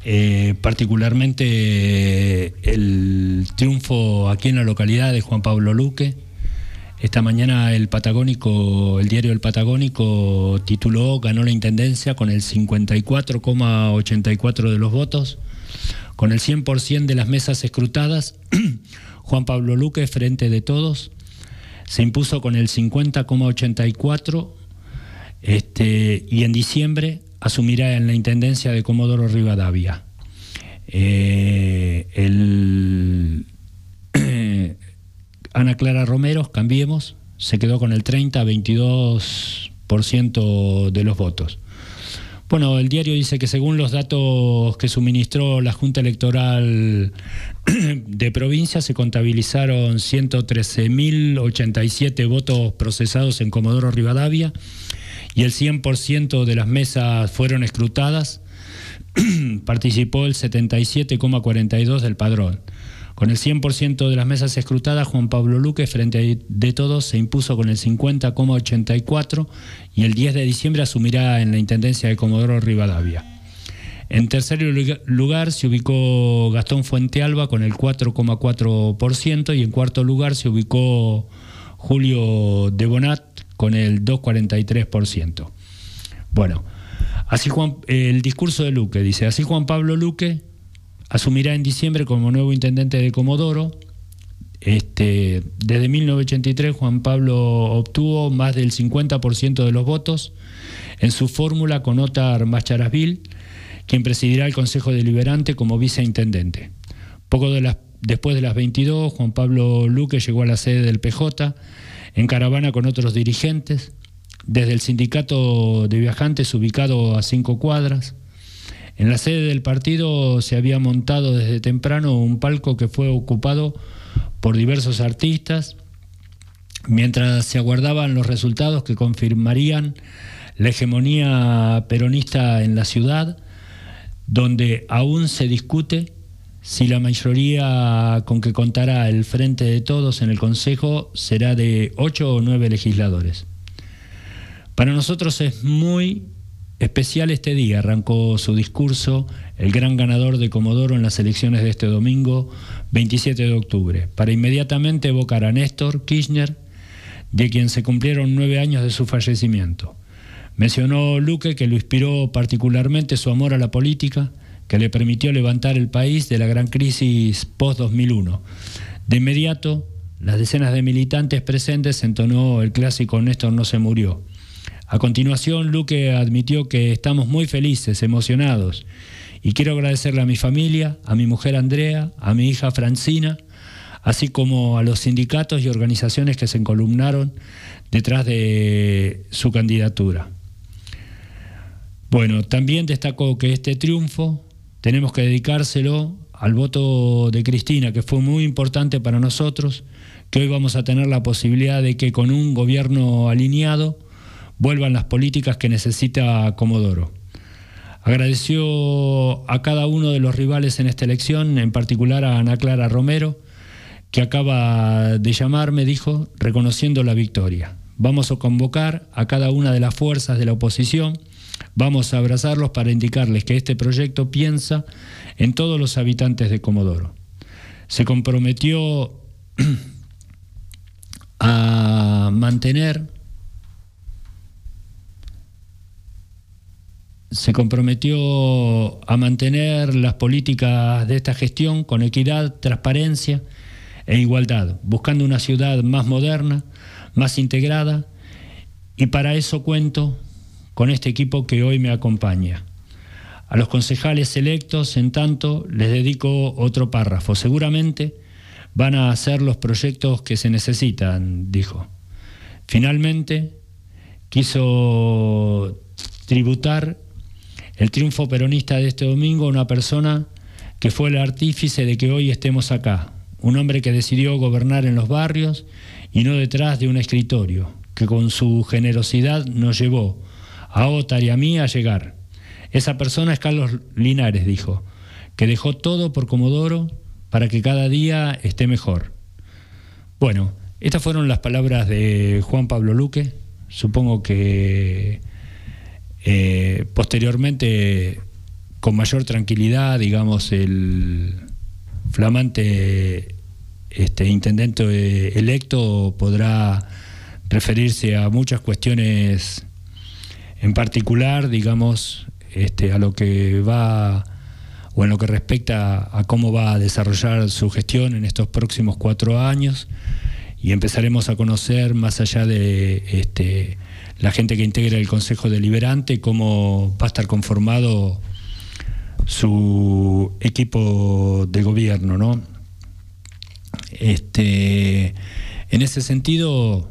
eh, particularmente el triunfo aquí en la localidad de Juan Pablo Luque. Esta mañana el Patagónico, el diario El Patagónico tituló ganó la intendencia con el 54,84 de los votos. Con el 100% de las mesas escrutadas, Juan Pablo Luque, frente de todos, se impuso con el 50,84 este, y en diciembre asumirá en la Intendencia de Comodoro Rivadavia. Eh, Ana Clara Romero, cambiemos, se quedó con el 30-22% de los votos. Bueno, el diario dice que según los datos que suministró la Junta Electoral de provincia, se contabilizaron 113.087 votos procesados en Comodoro Rivadavia y el 100% de las mesas fueron escrutadas. Participó el 77,42 del padrón. Con el 100% de las mesas escrutadas, Juan Pablo Luque, frente de todos, se impuso con el 50,84 y el 10 de diciembre asumirá en la Intendencia de Comodoro Rivadavia. En tercer lugar se ubicó Gastón Fuentealba con el 4,4% y en cuarto lugar se ubicó Julio de Bonat con el 2,43%. Bueno, así Juan, el discurso de Luque dice, así Juan Pablo Luque asumirá en diciembre como nuevo intendente de Comodoro. Este, desde 1983 Juan Pablo obtuvo más del 50% de los votos en su fórmula con Otar Macharasville, quien presidirá el Consejo Deliberante como viceintendente. Poco después de las 22, Juan Pablo Luque llegó a la sede del PJ en caravana con otros dirigentes, desde el sindicato de viajantes ubicado a cinco cuadras, en la sede del partido se había montado desde temprano un palco que fue ocupado por diversos artistas, mientras se aguardaban los resultados que confirmarían la hegemonía peronista en la ciudad, donde aún se discute si la mayoría con que contará el Frente de Todos en el Consejo será de ocho o nueve legisladores. Para nosotros es muy Especial este día arrancó su discurso el gran ganador de Comodoro en las elecciones de este domingo, 27 de octubre, para inmediatamente evocar a Néstor Kirchner, de quien se cumplieron nueve años de su fallecimiento. Mencionó Luque que lo inspiró particularmente su amor a la política, que le permitió levantar el país de la gran crisis post-2001. De inmediato, las decenas de militantes presentes entonó el clásico Néstor no se murió. A continuación, Luque admitió que estamos muy felices, emocionados, y quiero agradecerle a mi familia, a mi mujer Andrea, a mi hija Francina, así como a los sindicatos y organizaciones que se encolumnaron detrás de su candidatura. Bueno, también destacó que este triunfo tenemos que dedicárselo al voto de Cristina, que fue muy importante para nosotros, que hoy vamos a tener la posibilidad de que con un gobierno alineado vuelvan las políticas que necesita Comodoro. Agradeció a cada uno de los rivales en esta elección, en particular a Ana Clara Romero, que acaba de llamarme, dijo, reconociendo la victoria. Vamos a convocar a cada una de las fuerzas de la oposición, vamos a abrazarlos para indicarles que este proyecto piensa en todos los habitantes de Comodoro. Se comprometió a mantener se comprometió a mantener las políticas de esta gestión con equidad, transparencia e igualdad, buscando una ciudad más moderna, más integrada, y para eso cuento con este equipo que hoy me acompaña. A los concejales electos, en tanto, les dedico otro párrafo. Seguramente van a hacer los proyectos que se necesitan, dijo. Finalmente, quiso tributar el triunfo peronista de este domingo una persona que fue el artífice de que hoy estemos acá, un hombre que decidió gobernar en los barrios y no detrás de un escritorio, que con su generosidad nos llevó a Otar y a mí a llegar. Esa persona es Carlos Linares, dijo, que dejó todo por Comodoro para que cada día esté mejor. Bueno, estas fueron las palabras de Juan Pablo Luque. Supongo que eh, posteriormente, con mayor tranquilidad, digamos, el flamante este, intendente electo podrá referirse a muchas cuestiones en particular, digamos, este, a lo que va o en lo que respecta a cómo va a desarrollar su gestión en estos próximos cuatro años. Y empezaremos a conocer más allá de este, la gente que integra el Consejo Deliberante, cómo va a estar conformado su equipo de gobierno, ¿no? Este, en ese sentido,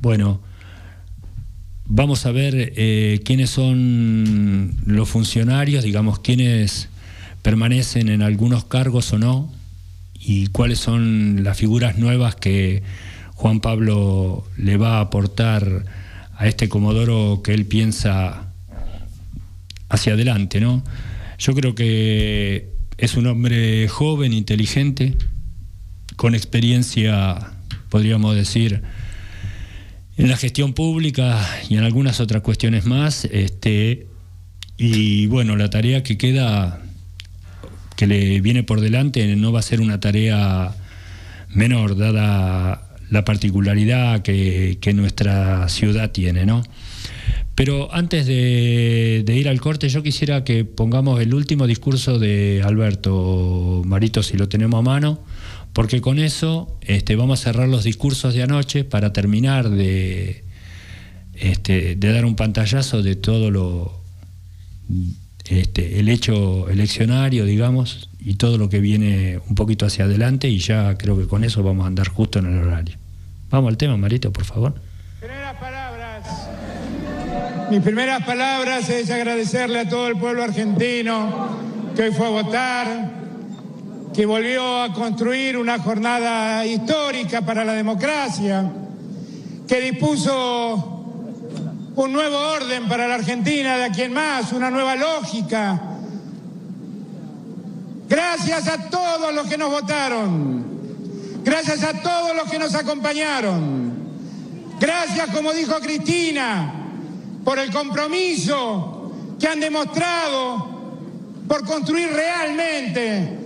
bueno, vamos a ver eh, quiénes son los funcionarios, digamos, quiénes permanecen en algunos cargos o no, y cuáles son las figuras nuevas que Juan Pablo le va a aportar a este Comodoro que él piensa hacia adelante, ¿no? Yo creo que es un hombre joven, inteligente, con experiencia, podríamos decir, en la gestión pública y en algunas otras cuestiones más. Este, y bueno, la tarea que queda, que le viene por delante, no va a ser una tarea menor, dada la particularidad que, nuestra ciudad tiene, ¿no? Pero antes de, ir al corte, yo quisiera que pongamos el último discurso de Alberto Marito, si lo tenemos a mano, porque con eso este, vamos a cerrar los discursos de anoche para terminar de, este, de dar un pantallazo de todo lo este, el hecho eleccionario, digamos, y todo lo que viene un poquito hacia adelante, y ya creo que con eso vamos a andar justo en el horario. Vamos al tema, Marito, por favor. Primeras palabras. Mis primeras palabras es agradecerle a todo el pueblo argentino que hoy fue a votar, que volvió a construir una jornada histórica para la democracia, que dispuso un nuevo orden para la Argentina de aquí en más, una nueva lógica. Gracias a todos los que nos votaron. Gracias a todos los que nos acompañaron. Gracias, como dijo Cristina, por el compromiso que han demostrado por construir realmente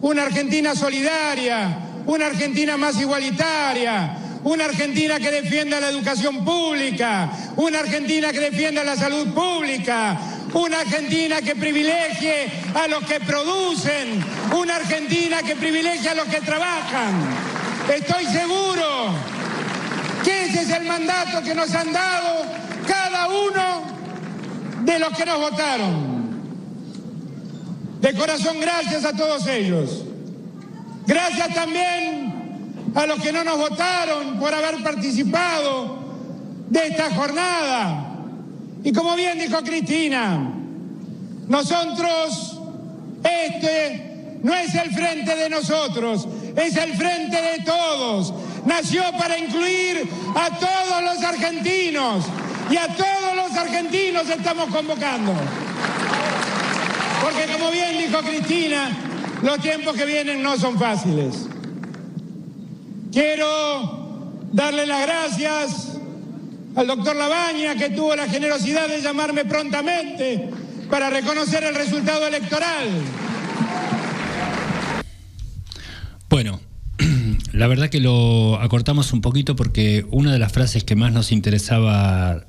una Argentina solidaria, una Argentina más igualitaria, una Argentina que defienda la educación pública, una Argentina que defienda la salud pública, una Argentina que privilegie a los que producen, una Argentina que privilegie a los que trabajan. Estoy seguro que ese es el mandato que nos han dado cada uno de los que nos votaron. De corazón, gracias a todos ellos. Gracias también a los que no nos votaron por haber participado de esta jornada. Y como bien dijo Cristina, nosotros, este no es el frente de nosotros, es el frente de todos. Nació para incluir a todos los argentinos y a todos los argentinos estamos convocando. Porque como bien dijo Cristina, los tiempos que vienen no son fáciles. Quiero darle las gracias al doctor Labaña que tuvo la generosidad de llamarme prontamente para reconocer el resultado electoral. Bueno, la verdad que lo acortamos un poquito porque una de las frases que más nos interesaba,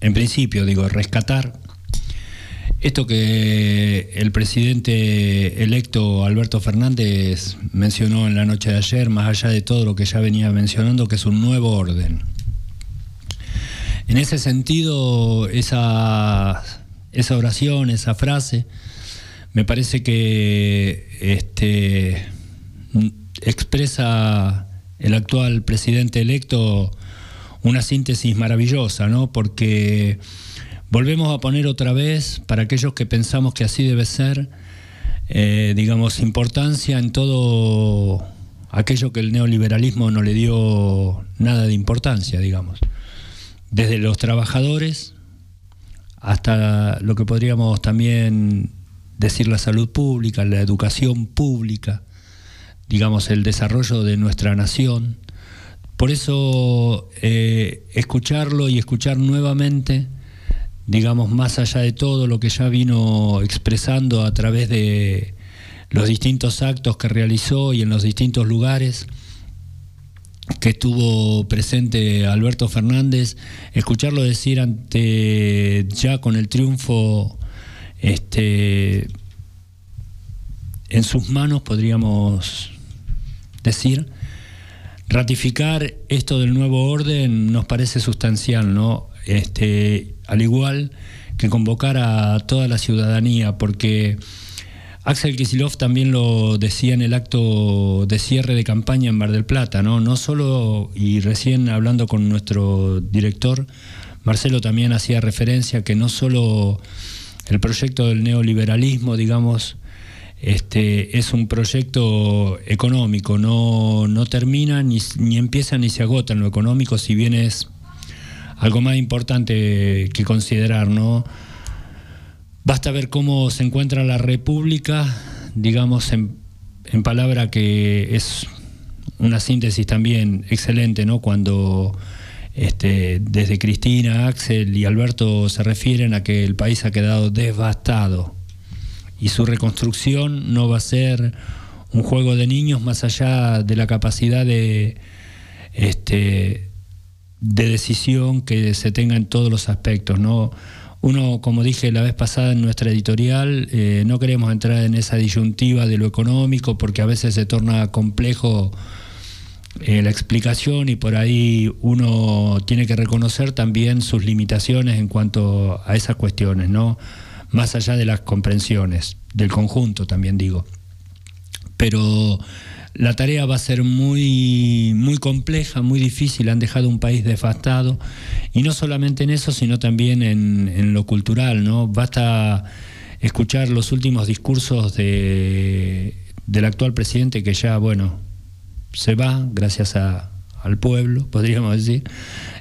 en principio, digo, rescatar, esto que el presidente electo Alberto Fernández mencionó en la noche de ayer, más allá de todo lo que ya venía mencionando, que es un nuevo orden. En ese sentido, esa, oración, esa frase, me parece que este, expresa el actual presidente electo una síntesis maravillosa, ¿no? Porque volvemos a poner otra vez, para aquellos que pensamos que así debe ser, eh, digamos, importancia en todo aquello que el neoliberalismo no le dio nada de importancia, digamos. Desde los trabajadores hasta lo que podríamos también decir la salud pública, la educación pública, digamos, el desarrollo de nuestra nación. Por eso, eh, escucharlo y escuchar nuevamente, digamos, más allá de todo lo que ya vino expresando a través de los distintos actos que realizó y en los distintos lugares que estuvo presente Alberto Fernández, escucharlo decir ante ya con el triunfo este, en sus manos, podríamos decir, ratificar esto del nuevo orden nos parece sustancial, ¿no? Este, al igual que convocar a toda la ciudadanía, porque Axel Kisilov también lo decía en el acto de cierre de campaña en Mar del Plata, ¿no? No solo, y recién hablando con nuestro director, Marcelo también hacía referencia que no solo el proyecto del neoliberalismo, digamos, este, es un proyecto económico, no, no termina ni, ni empieza ni se agota en lo económico, si bien es algo más importante que considerar, ¿no? Basta ver cómo se encuentra la República, digamos, en, en palabra que es una síntesis también excelente, ¿no? Cuando este, desde Cristina, Axel y Alberto se refieren a que el país ha quedado devastado y su reconstrucción no va a ser un juego de niños más allá de la capacidad de, este, de decisión que se tenga en todos los aspectos, ¿no? Uno, como dije la vez pasada en nuestra editorial, eh, no queremos entrar en esa disyuntiva de lo económico porque a veces se torna complejo eh, la explicación y por ahí uno tiene que reconocer también sus limitaciones en cuanto a esas cuestiones, ¿no? Más allá de las comprensiones, del conjunto también digo. Pero la tarea va a ser muy, muy compleja, muy difícil. Han dejado un país devastado. Y no solamente en eso, sino también en, lo cultural. ¿no? Basta escuchar los últimos discursos de, del actual presidente que ya, bueno, se va gracias al pueblo, podríamos decir,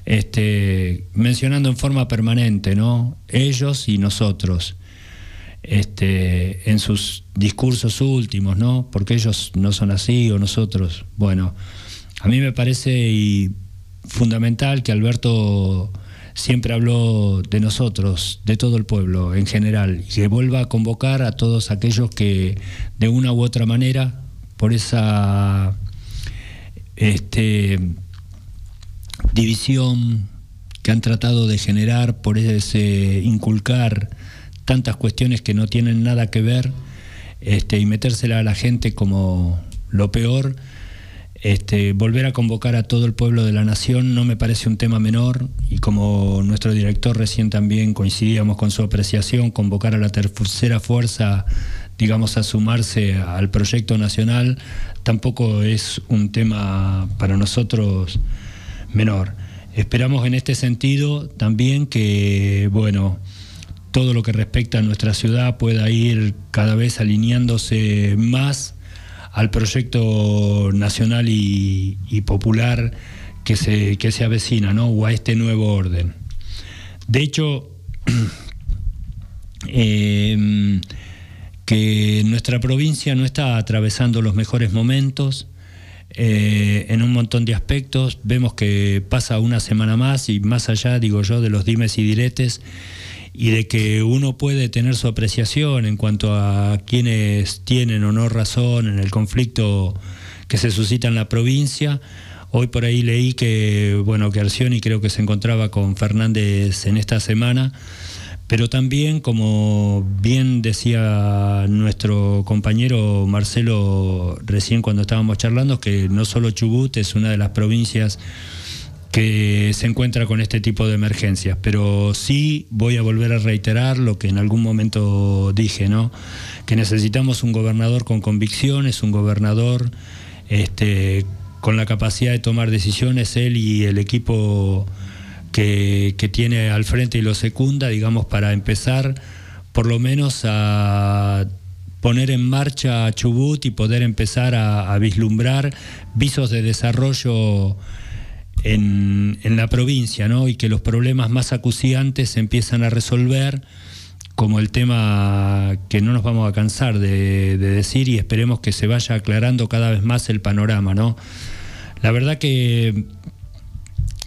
este, mencionando en forma permanente, ¿no? Ellos y nosotros este, en sus discursos últimos, ¿no? Porque ellos no son así o nosotros. Bueno, a mí me parece fundamental que Alberto siempre habló de nosotros, de todo el pueblo en general, y que vuelva a convocar a todos aquellos que de una u otra manera, por esa este, división que han tratado de generar, por ese inculcar tantas cuestiones que no tienen nada que ver, este, y metérsela a la gente como lo peor, este, volver a convocar a todo el pueblo de la nación no me parece un tema menor y como nuestro director recién también coincidíamos con su apreciación, convocar a la tercera fuerza, digamos, a sumarse al proyecto nacional, tampoco es un tema para nosotros menor. Esperamos en este sentido también que, bueno, todo lo que respecta a nuestra ciudad pueda ir cada vez alineándose más al proyecto nacional y, popular que se, que se avecina, ¿no? o a este nuevo orden. De hecho, eh, que nuestra provincia no está atravesando los mejores momentos eh, en un montón de aspectos. Vemos que pasa una semana más y más allá, digo yo, de los dimes y diretes y de que uno puede tener su apreciación en cuanto a quienes tienen o no razón en el conflicto que se suscita en la provincia. Hoy por ahí leí que, bueno, que Arcioni creo que se encontraba con Fernández en esta semana, pero también, como bien decía nuestro compañero Marcelo recién cuando estábamos charlando, que no solo Chubut es una de las provincias que se encuentra con este tipo de emergencias, pero sí voy a volver a reiterar lo que en algún momento dije, ¿no? Que necesitamos un gobernador con convicciones, un gobernador este, con la capacidad de tomar decisiones, él y el equipo que, tiene al frente y lo secunda, digamos, para empezar por lo menos a poner en marcha Chubut y poder empezar a vislumbrar visos de desarrollo en, en, la provincia, ¿no? Y que los problemas más acuciantes se empiezan a resolver, como el tema que no nos vamos a cansar de, de, decir y esperemos que se vaya aclarando cada vez más el panorama, ¿no? La verdad que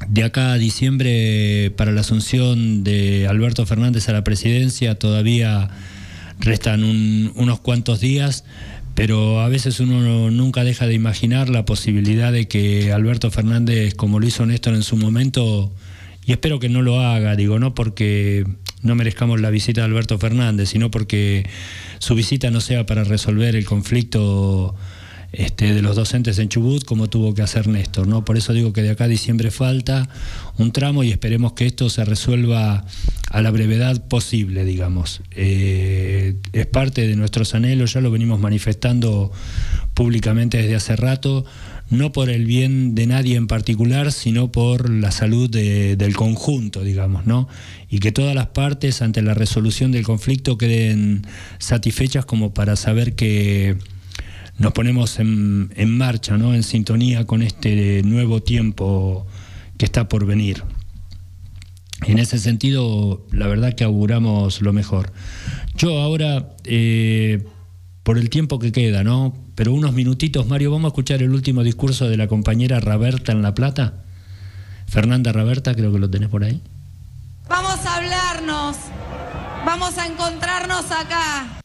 de acá a diciembre para la asunción de Alberto Fernández a la presidencia todavía restan un, unos cuantos días, pero a veces uno nunca deja de imaginar la posibilidad de que Alberto Fernández, como lo hizo Néstor en su momento, y espero que no lo haga, digo, no porque no merezcamos la visita de Alberto Fernández, sino porque su visita no sea para resolver el conflicto este, de los docentes en Chubut como tuvo que hacer Néstor. ¿no? Por eso digo que de acá a diciembre falta un tramo y esperemos que esto se resuelva a la brevedad posible, digamos. Eh, es parte de nuestros anhelos, ya lo venimos manifestando públicamente desde hace rato, no por el bien de nadie en particular, sino por la salud de, del conjunto, digamos, ¿no? Y que todas las partes ante la resolución del conflicto queden satisfechas como para saber que nos ponemos en, en, marcha, ¿no? en sintonía con este nuevo tiempo que está por venir. En ese sentido, la verdad que auguramos lo mejor. Yo ahora, eh, por el tiempo que queda, ¿no? Pero unos minutitos, Mario, vamos a escuchar el último discurso de la compañera Raberta en La Plata. Fernanda Raberta, creo que lo tenés por ahí. Vamos a hablarnos, vamos a encontrarnos acá.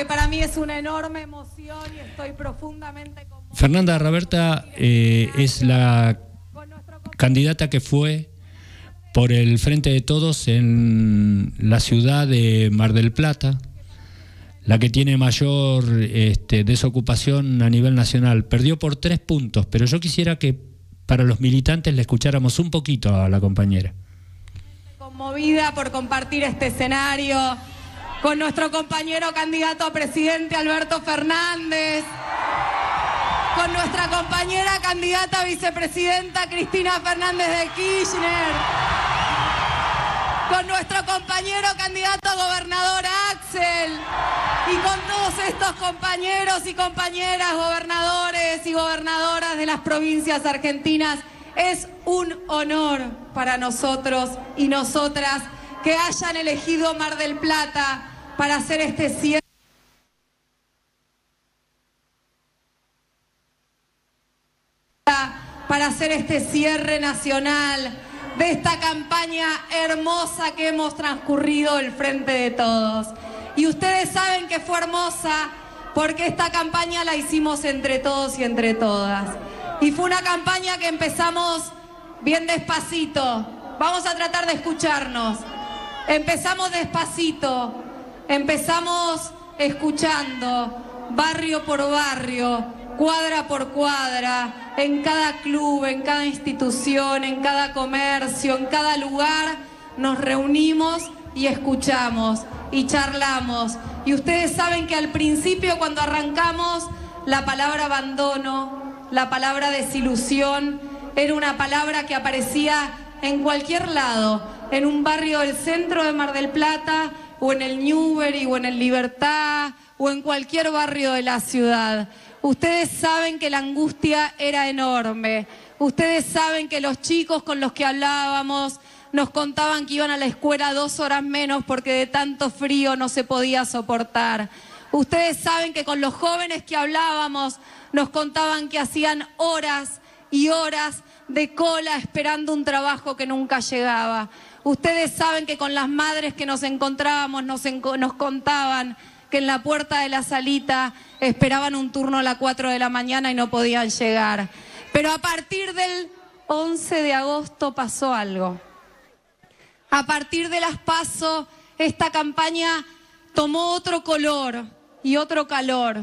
Que para mí es una enorme emoción y estoy profundamente conmovida. Fernanda Raberta eh, es la candidata que fue por el Frente de Todos en la ciudad de Mar del Plata, la que tiene mayor este, desocupación a nivel nacional. Perdió por tres puntos, pero yo quisiera que para los militantes le escucháramos un poquito a la compañera. Conmovida por compartir este escenario con nuestro compañero candidato a presidente Alberto Fernández, con nuestra compañera candidata a vicepresidenta Cristina Fernández de Kirchner, con nuestro compañero candidato a gobernador Axel y con todos estos compañeros y compañeras gobernadores y gobernadoras de las provincias argentinas. Es un honor para nosotros y nosotras que hayan elegido Mar del Plata para hacer este cierre. para hacer este cierre nacional de esta campaña hermosa que hemos transcurrido el frente de todos. Y ustedes saben que fue hermosa porque esta campaña la hicimos entre todos y entre todas. Y fue una campaña que empezamos bien despacito. Vamos a tratar de escucharnos. Empezamos despacito, empezamos escuchando, barrio por barrio, cuadra por cuadra, en cada club, en cada institución, en cada comercio, en cada lugar, nos reunimos y escuchamos y charlamos. Y ustedes saben que al principio cuando arrancamos, la palabra abandono, la palabra desilusión, era una palabra que aparecía en cualquier lado, en un barrio del centro de Mar del Plata, o en el Newbery, o en el Libertad, o en cualquier barrio de la ciudad. Ustedes saben que la angustia era enorme. Ustedes saben que los chicos con los que hablábamos nos contaban que iban a la escuela dos horas menos porque de tanto frío no se podía soportar. Ustedes saben que con los jóvenes que hablábamos nos contaban que hacían horas y horas de cola esperando un trabajo que nunca llegaba. Ustedes saben que con las madres que nos encontrábamos nos, nos contaban que en la puerta de la salita esperaban un turno a las 4 de la mañana y no podían llegar. Pero a partir del 11 de agosto pasó algo. A partir de las PASO, esta campaña tomó otro color y otro calor.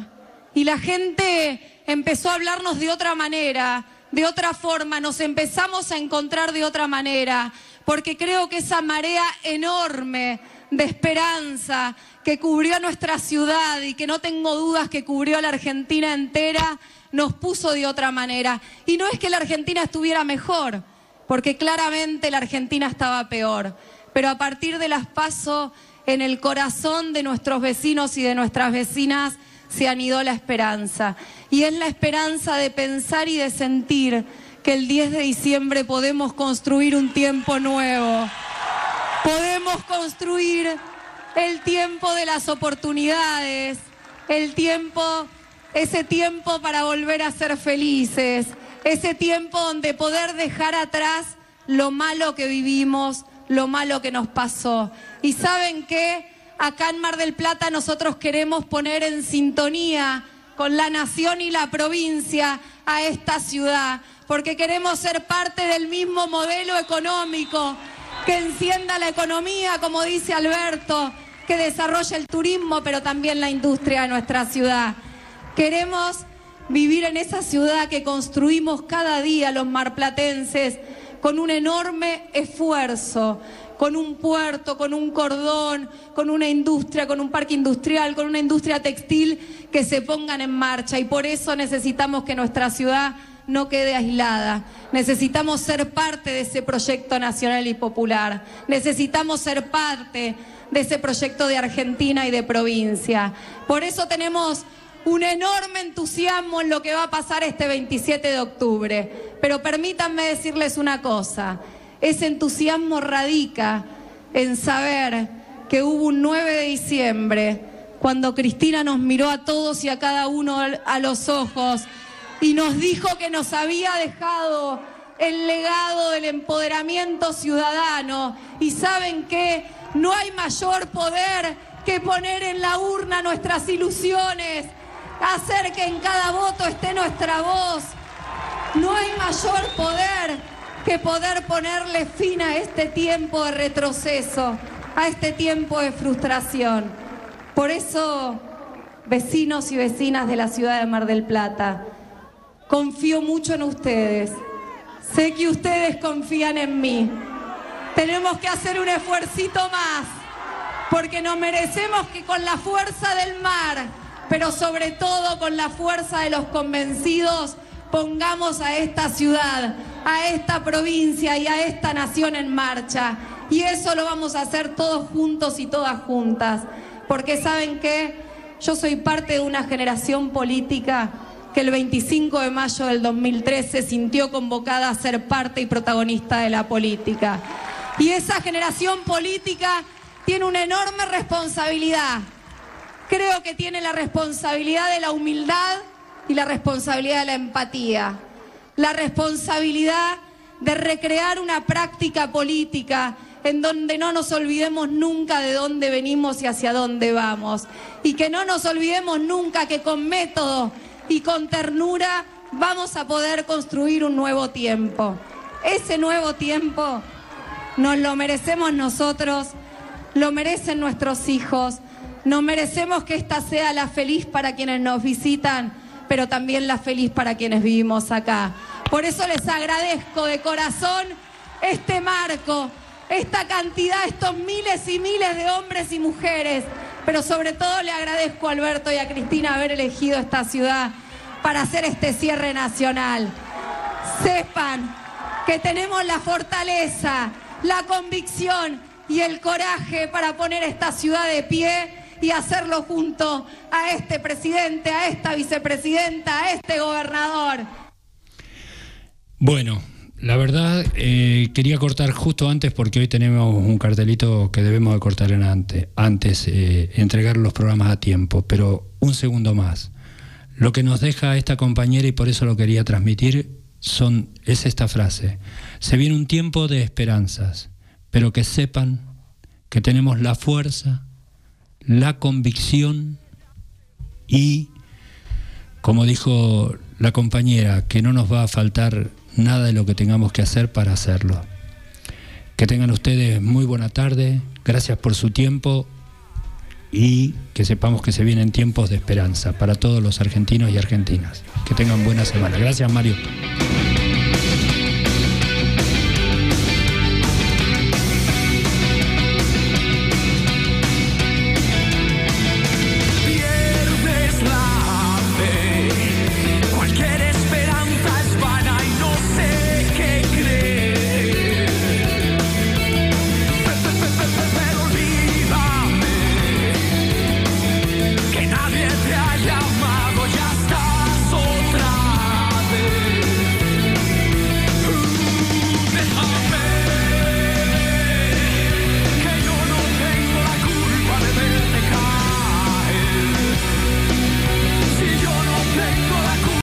Y la gente empezó a hablarnos de otra manera, de otra forma, nos empezamos a encontrar de otra manera, porque creo que esa marea enorme de esperanza que cubrió a nuestra ciudad y que no tengo dudas que cubrió a la Argentina entera, nos puso de otra manera. Y no es que la Argentina estuviera mejor, porque claramente la Argentina estaba peor. Pero a partir de las pasos en el corazón de nuestros vecinos y de nuestras vecinas se anidó la esperanza. Y es la esperanza de pensar y de sentir que el 10 de diciembre podemos construir un tiempo nuevo. Podemos construir el tiempo de las oportunidades, el tiempo, ese tiempo para volver a ser felices, ese tiempo donde poder dejar atrás lo malo que vivimos, lo malo que nos pasó. Y saben que acá en Mar del Plata nosotros queremos poner en sintonía con la nación y la provincia a esta ciudad, porque queremos ser parte del mismo modelo económico que encienda la economía, como dice Alberto, que desarrolle el turismo, pero también la industria de nuestra ciudad. Queremos vivir en esa ciudad que construimos cada día los marplatenses con un enorme esfuerzo, con un puerto, con un cordón, con una industria, con un parque industrial, con una industria textil que se pongan en marcha. Y por eso necesitamos que nuestra ciudad no quede aislada. Necesitamos ser parte de ese proyecto nacional y popular. Necesitamos ser parte de ese proyecto de Argentina y de provincia. Por eso tenemos un enorme entusiasmo en lo que va a pasar este 27 de octubre. Pero permítanme decirles una cosa, ese entusiasmo radica en saber que hubo un 9 de diciembre cuando Cristina nos miró a todos y a cada uno a los ojos y nos dijo que nos había dejado el legado del empoderamiento ciudadano. Y saben que no hay mayor poder que poner en la urna nuestras ilusiones, hacer que en cada voto esté nuestra voz. No hay mayor poder que poder ponerle fin a este tiempo de retroceso, a este tiempo de frustración. Por eso, vecinos y vecinas de la ciudad de Mar del Plata, confío mucho en ustedes. Sé que ustedes confían en mí. Tenemos que hacer un esfuercito más, porque nos merecemos que con la fuerza del mar, pero sobre todo con la fuerza de los convencidos, pongamos a esta ciudad, a esta provincia y a esta nación en marcha. Y eso lo vamos a hacer todos juntos y todas juntas, porque saben que yo soy parte de una generación política que el 25 de mayo del 2013 se sintió convocada a ser parte y protagonista de la política. Y esa generación política tiene una enorme responsabilidad. Creo que tiene la responsabilidad de la humildad y la responsabilidad de la empatía. La responsabilidad de recrear una práctica política en donde no nos olvidemos nunca de dónde venimos y hacia dónde vamos. Y que no nos olvidemos nunca que con método y con ternura vamos a poder construir un nuevo tiempo. Ese nuevo tiempo nos lo merecemos nosotros, lo merecen nuestros hijos, nos merecemos que esta sea la feliz para quienes nos visitan, pero también la feliz para quienes vivimos acá. Por eso les agradezco de corazón este marco, esta cantidad, estos miles y miles de hombres y mujeres, pero sobre todo le agradezco a Alberto y a Cristina haber elegido esta ciudad para hacer este cierre nacional. Sepan que tenemos la fortaleza, la convicción y el coraje para poner esta ciudad de pie y hacerlo junto a este presidente, a esta vicepresidenta, a este gobernador. Bueno, la verdad eh, quería cortar justo antes porque hoy tenemos un cartelito que debemos de cortar en antes, eh, entregar los programas a tiempo, pero un segundo más. Lo que nos deja esta compañera y por eso lo quería transmitir son es esta frase. Se viene un tiempo de esperanzas, pero que sepan que tenemos la fuerza, la convicción y, como dijo la compañera, que no nos va a faltar nada de lo que tengamos que hacer para hacerlo. Que tengan ustedes muy buena tarde, gracias por su tiempo y que sepamos que se vienen tiempos de esperanza para todos los argentinos y argentinas. Que tengan buena semana. Gracias Mario.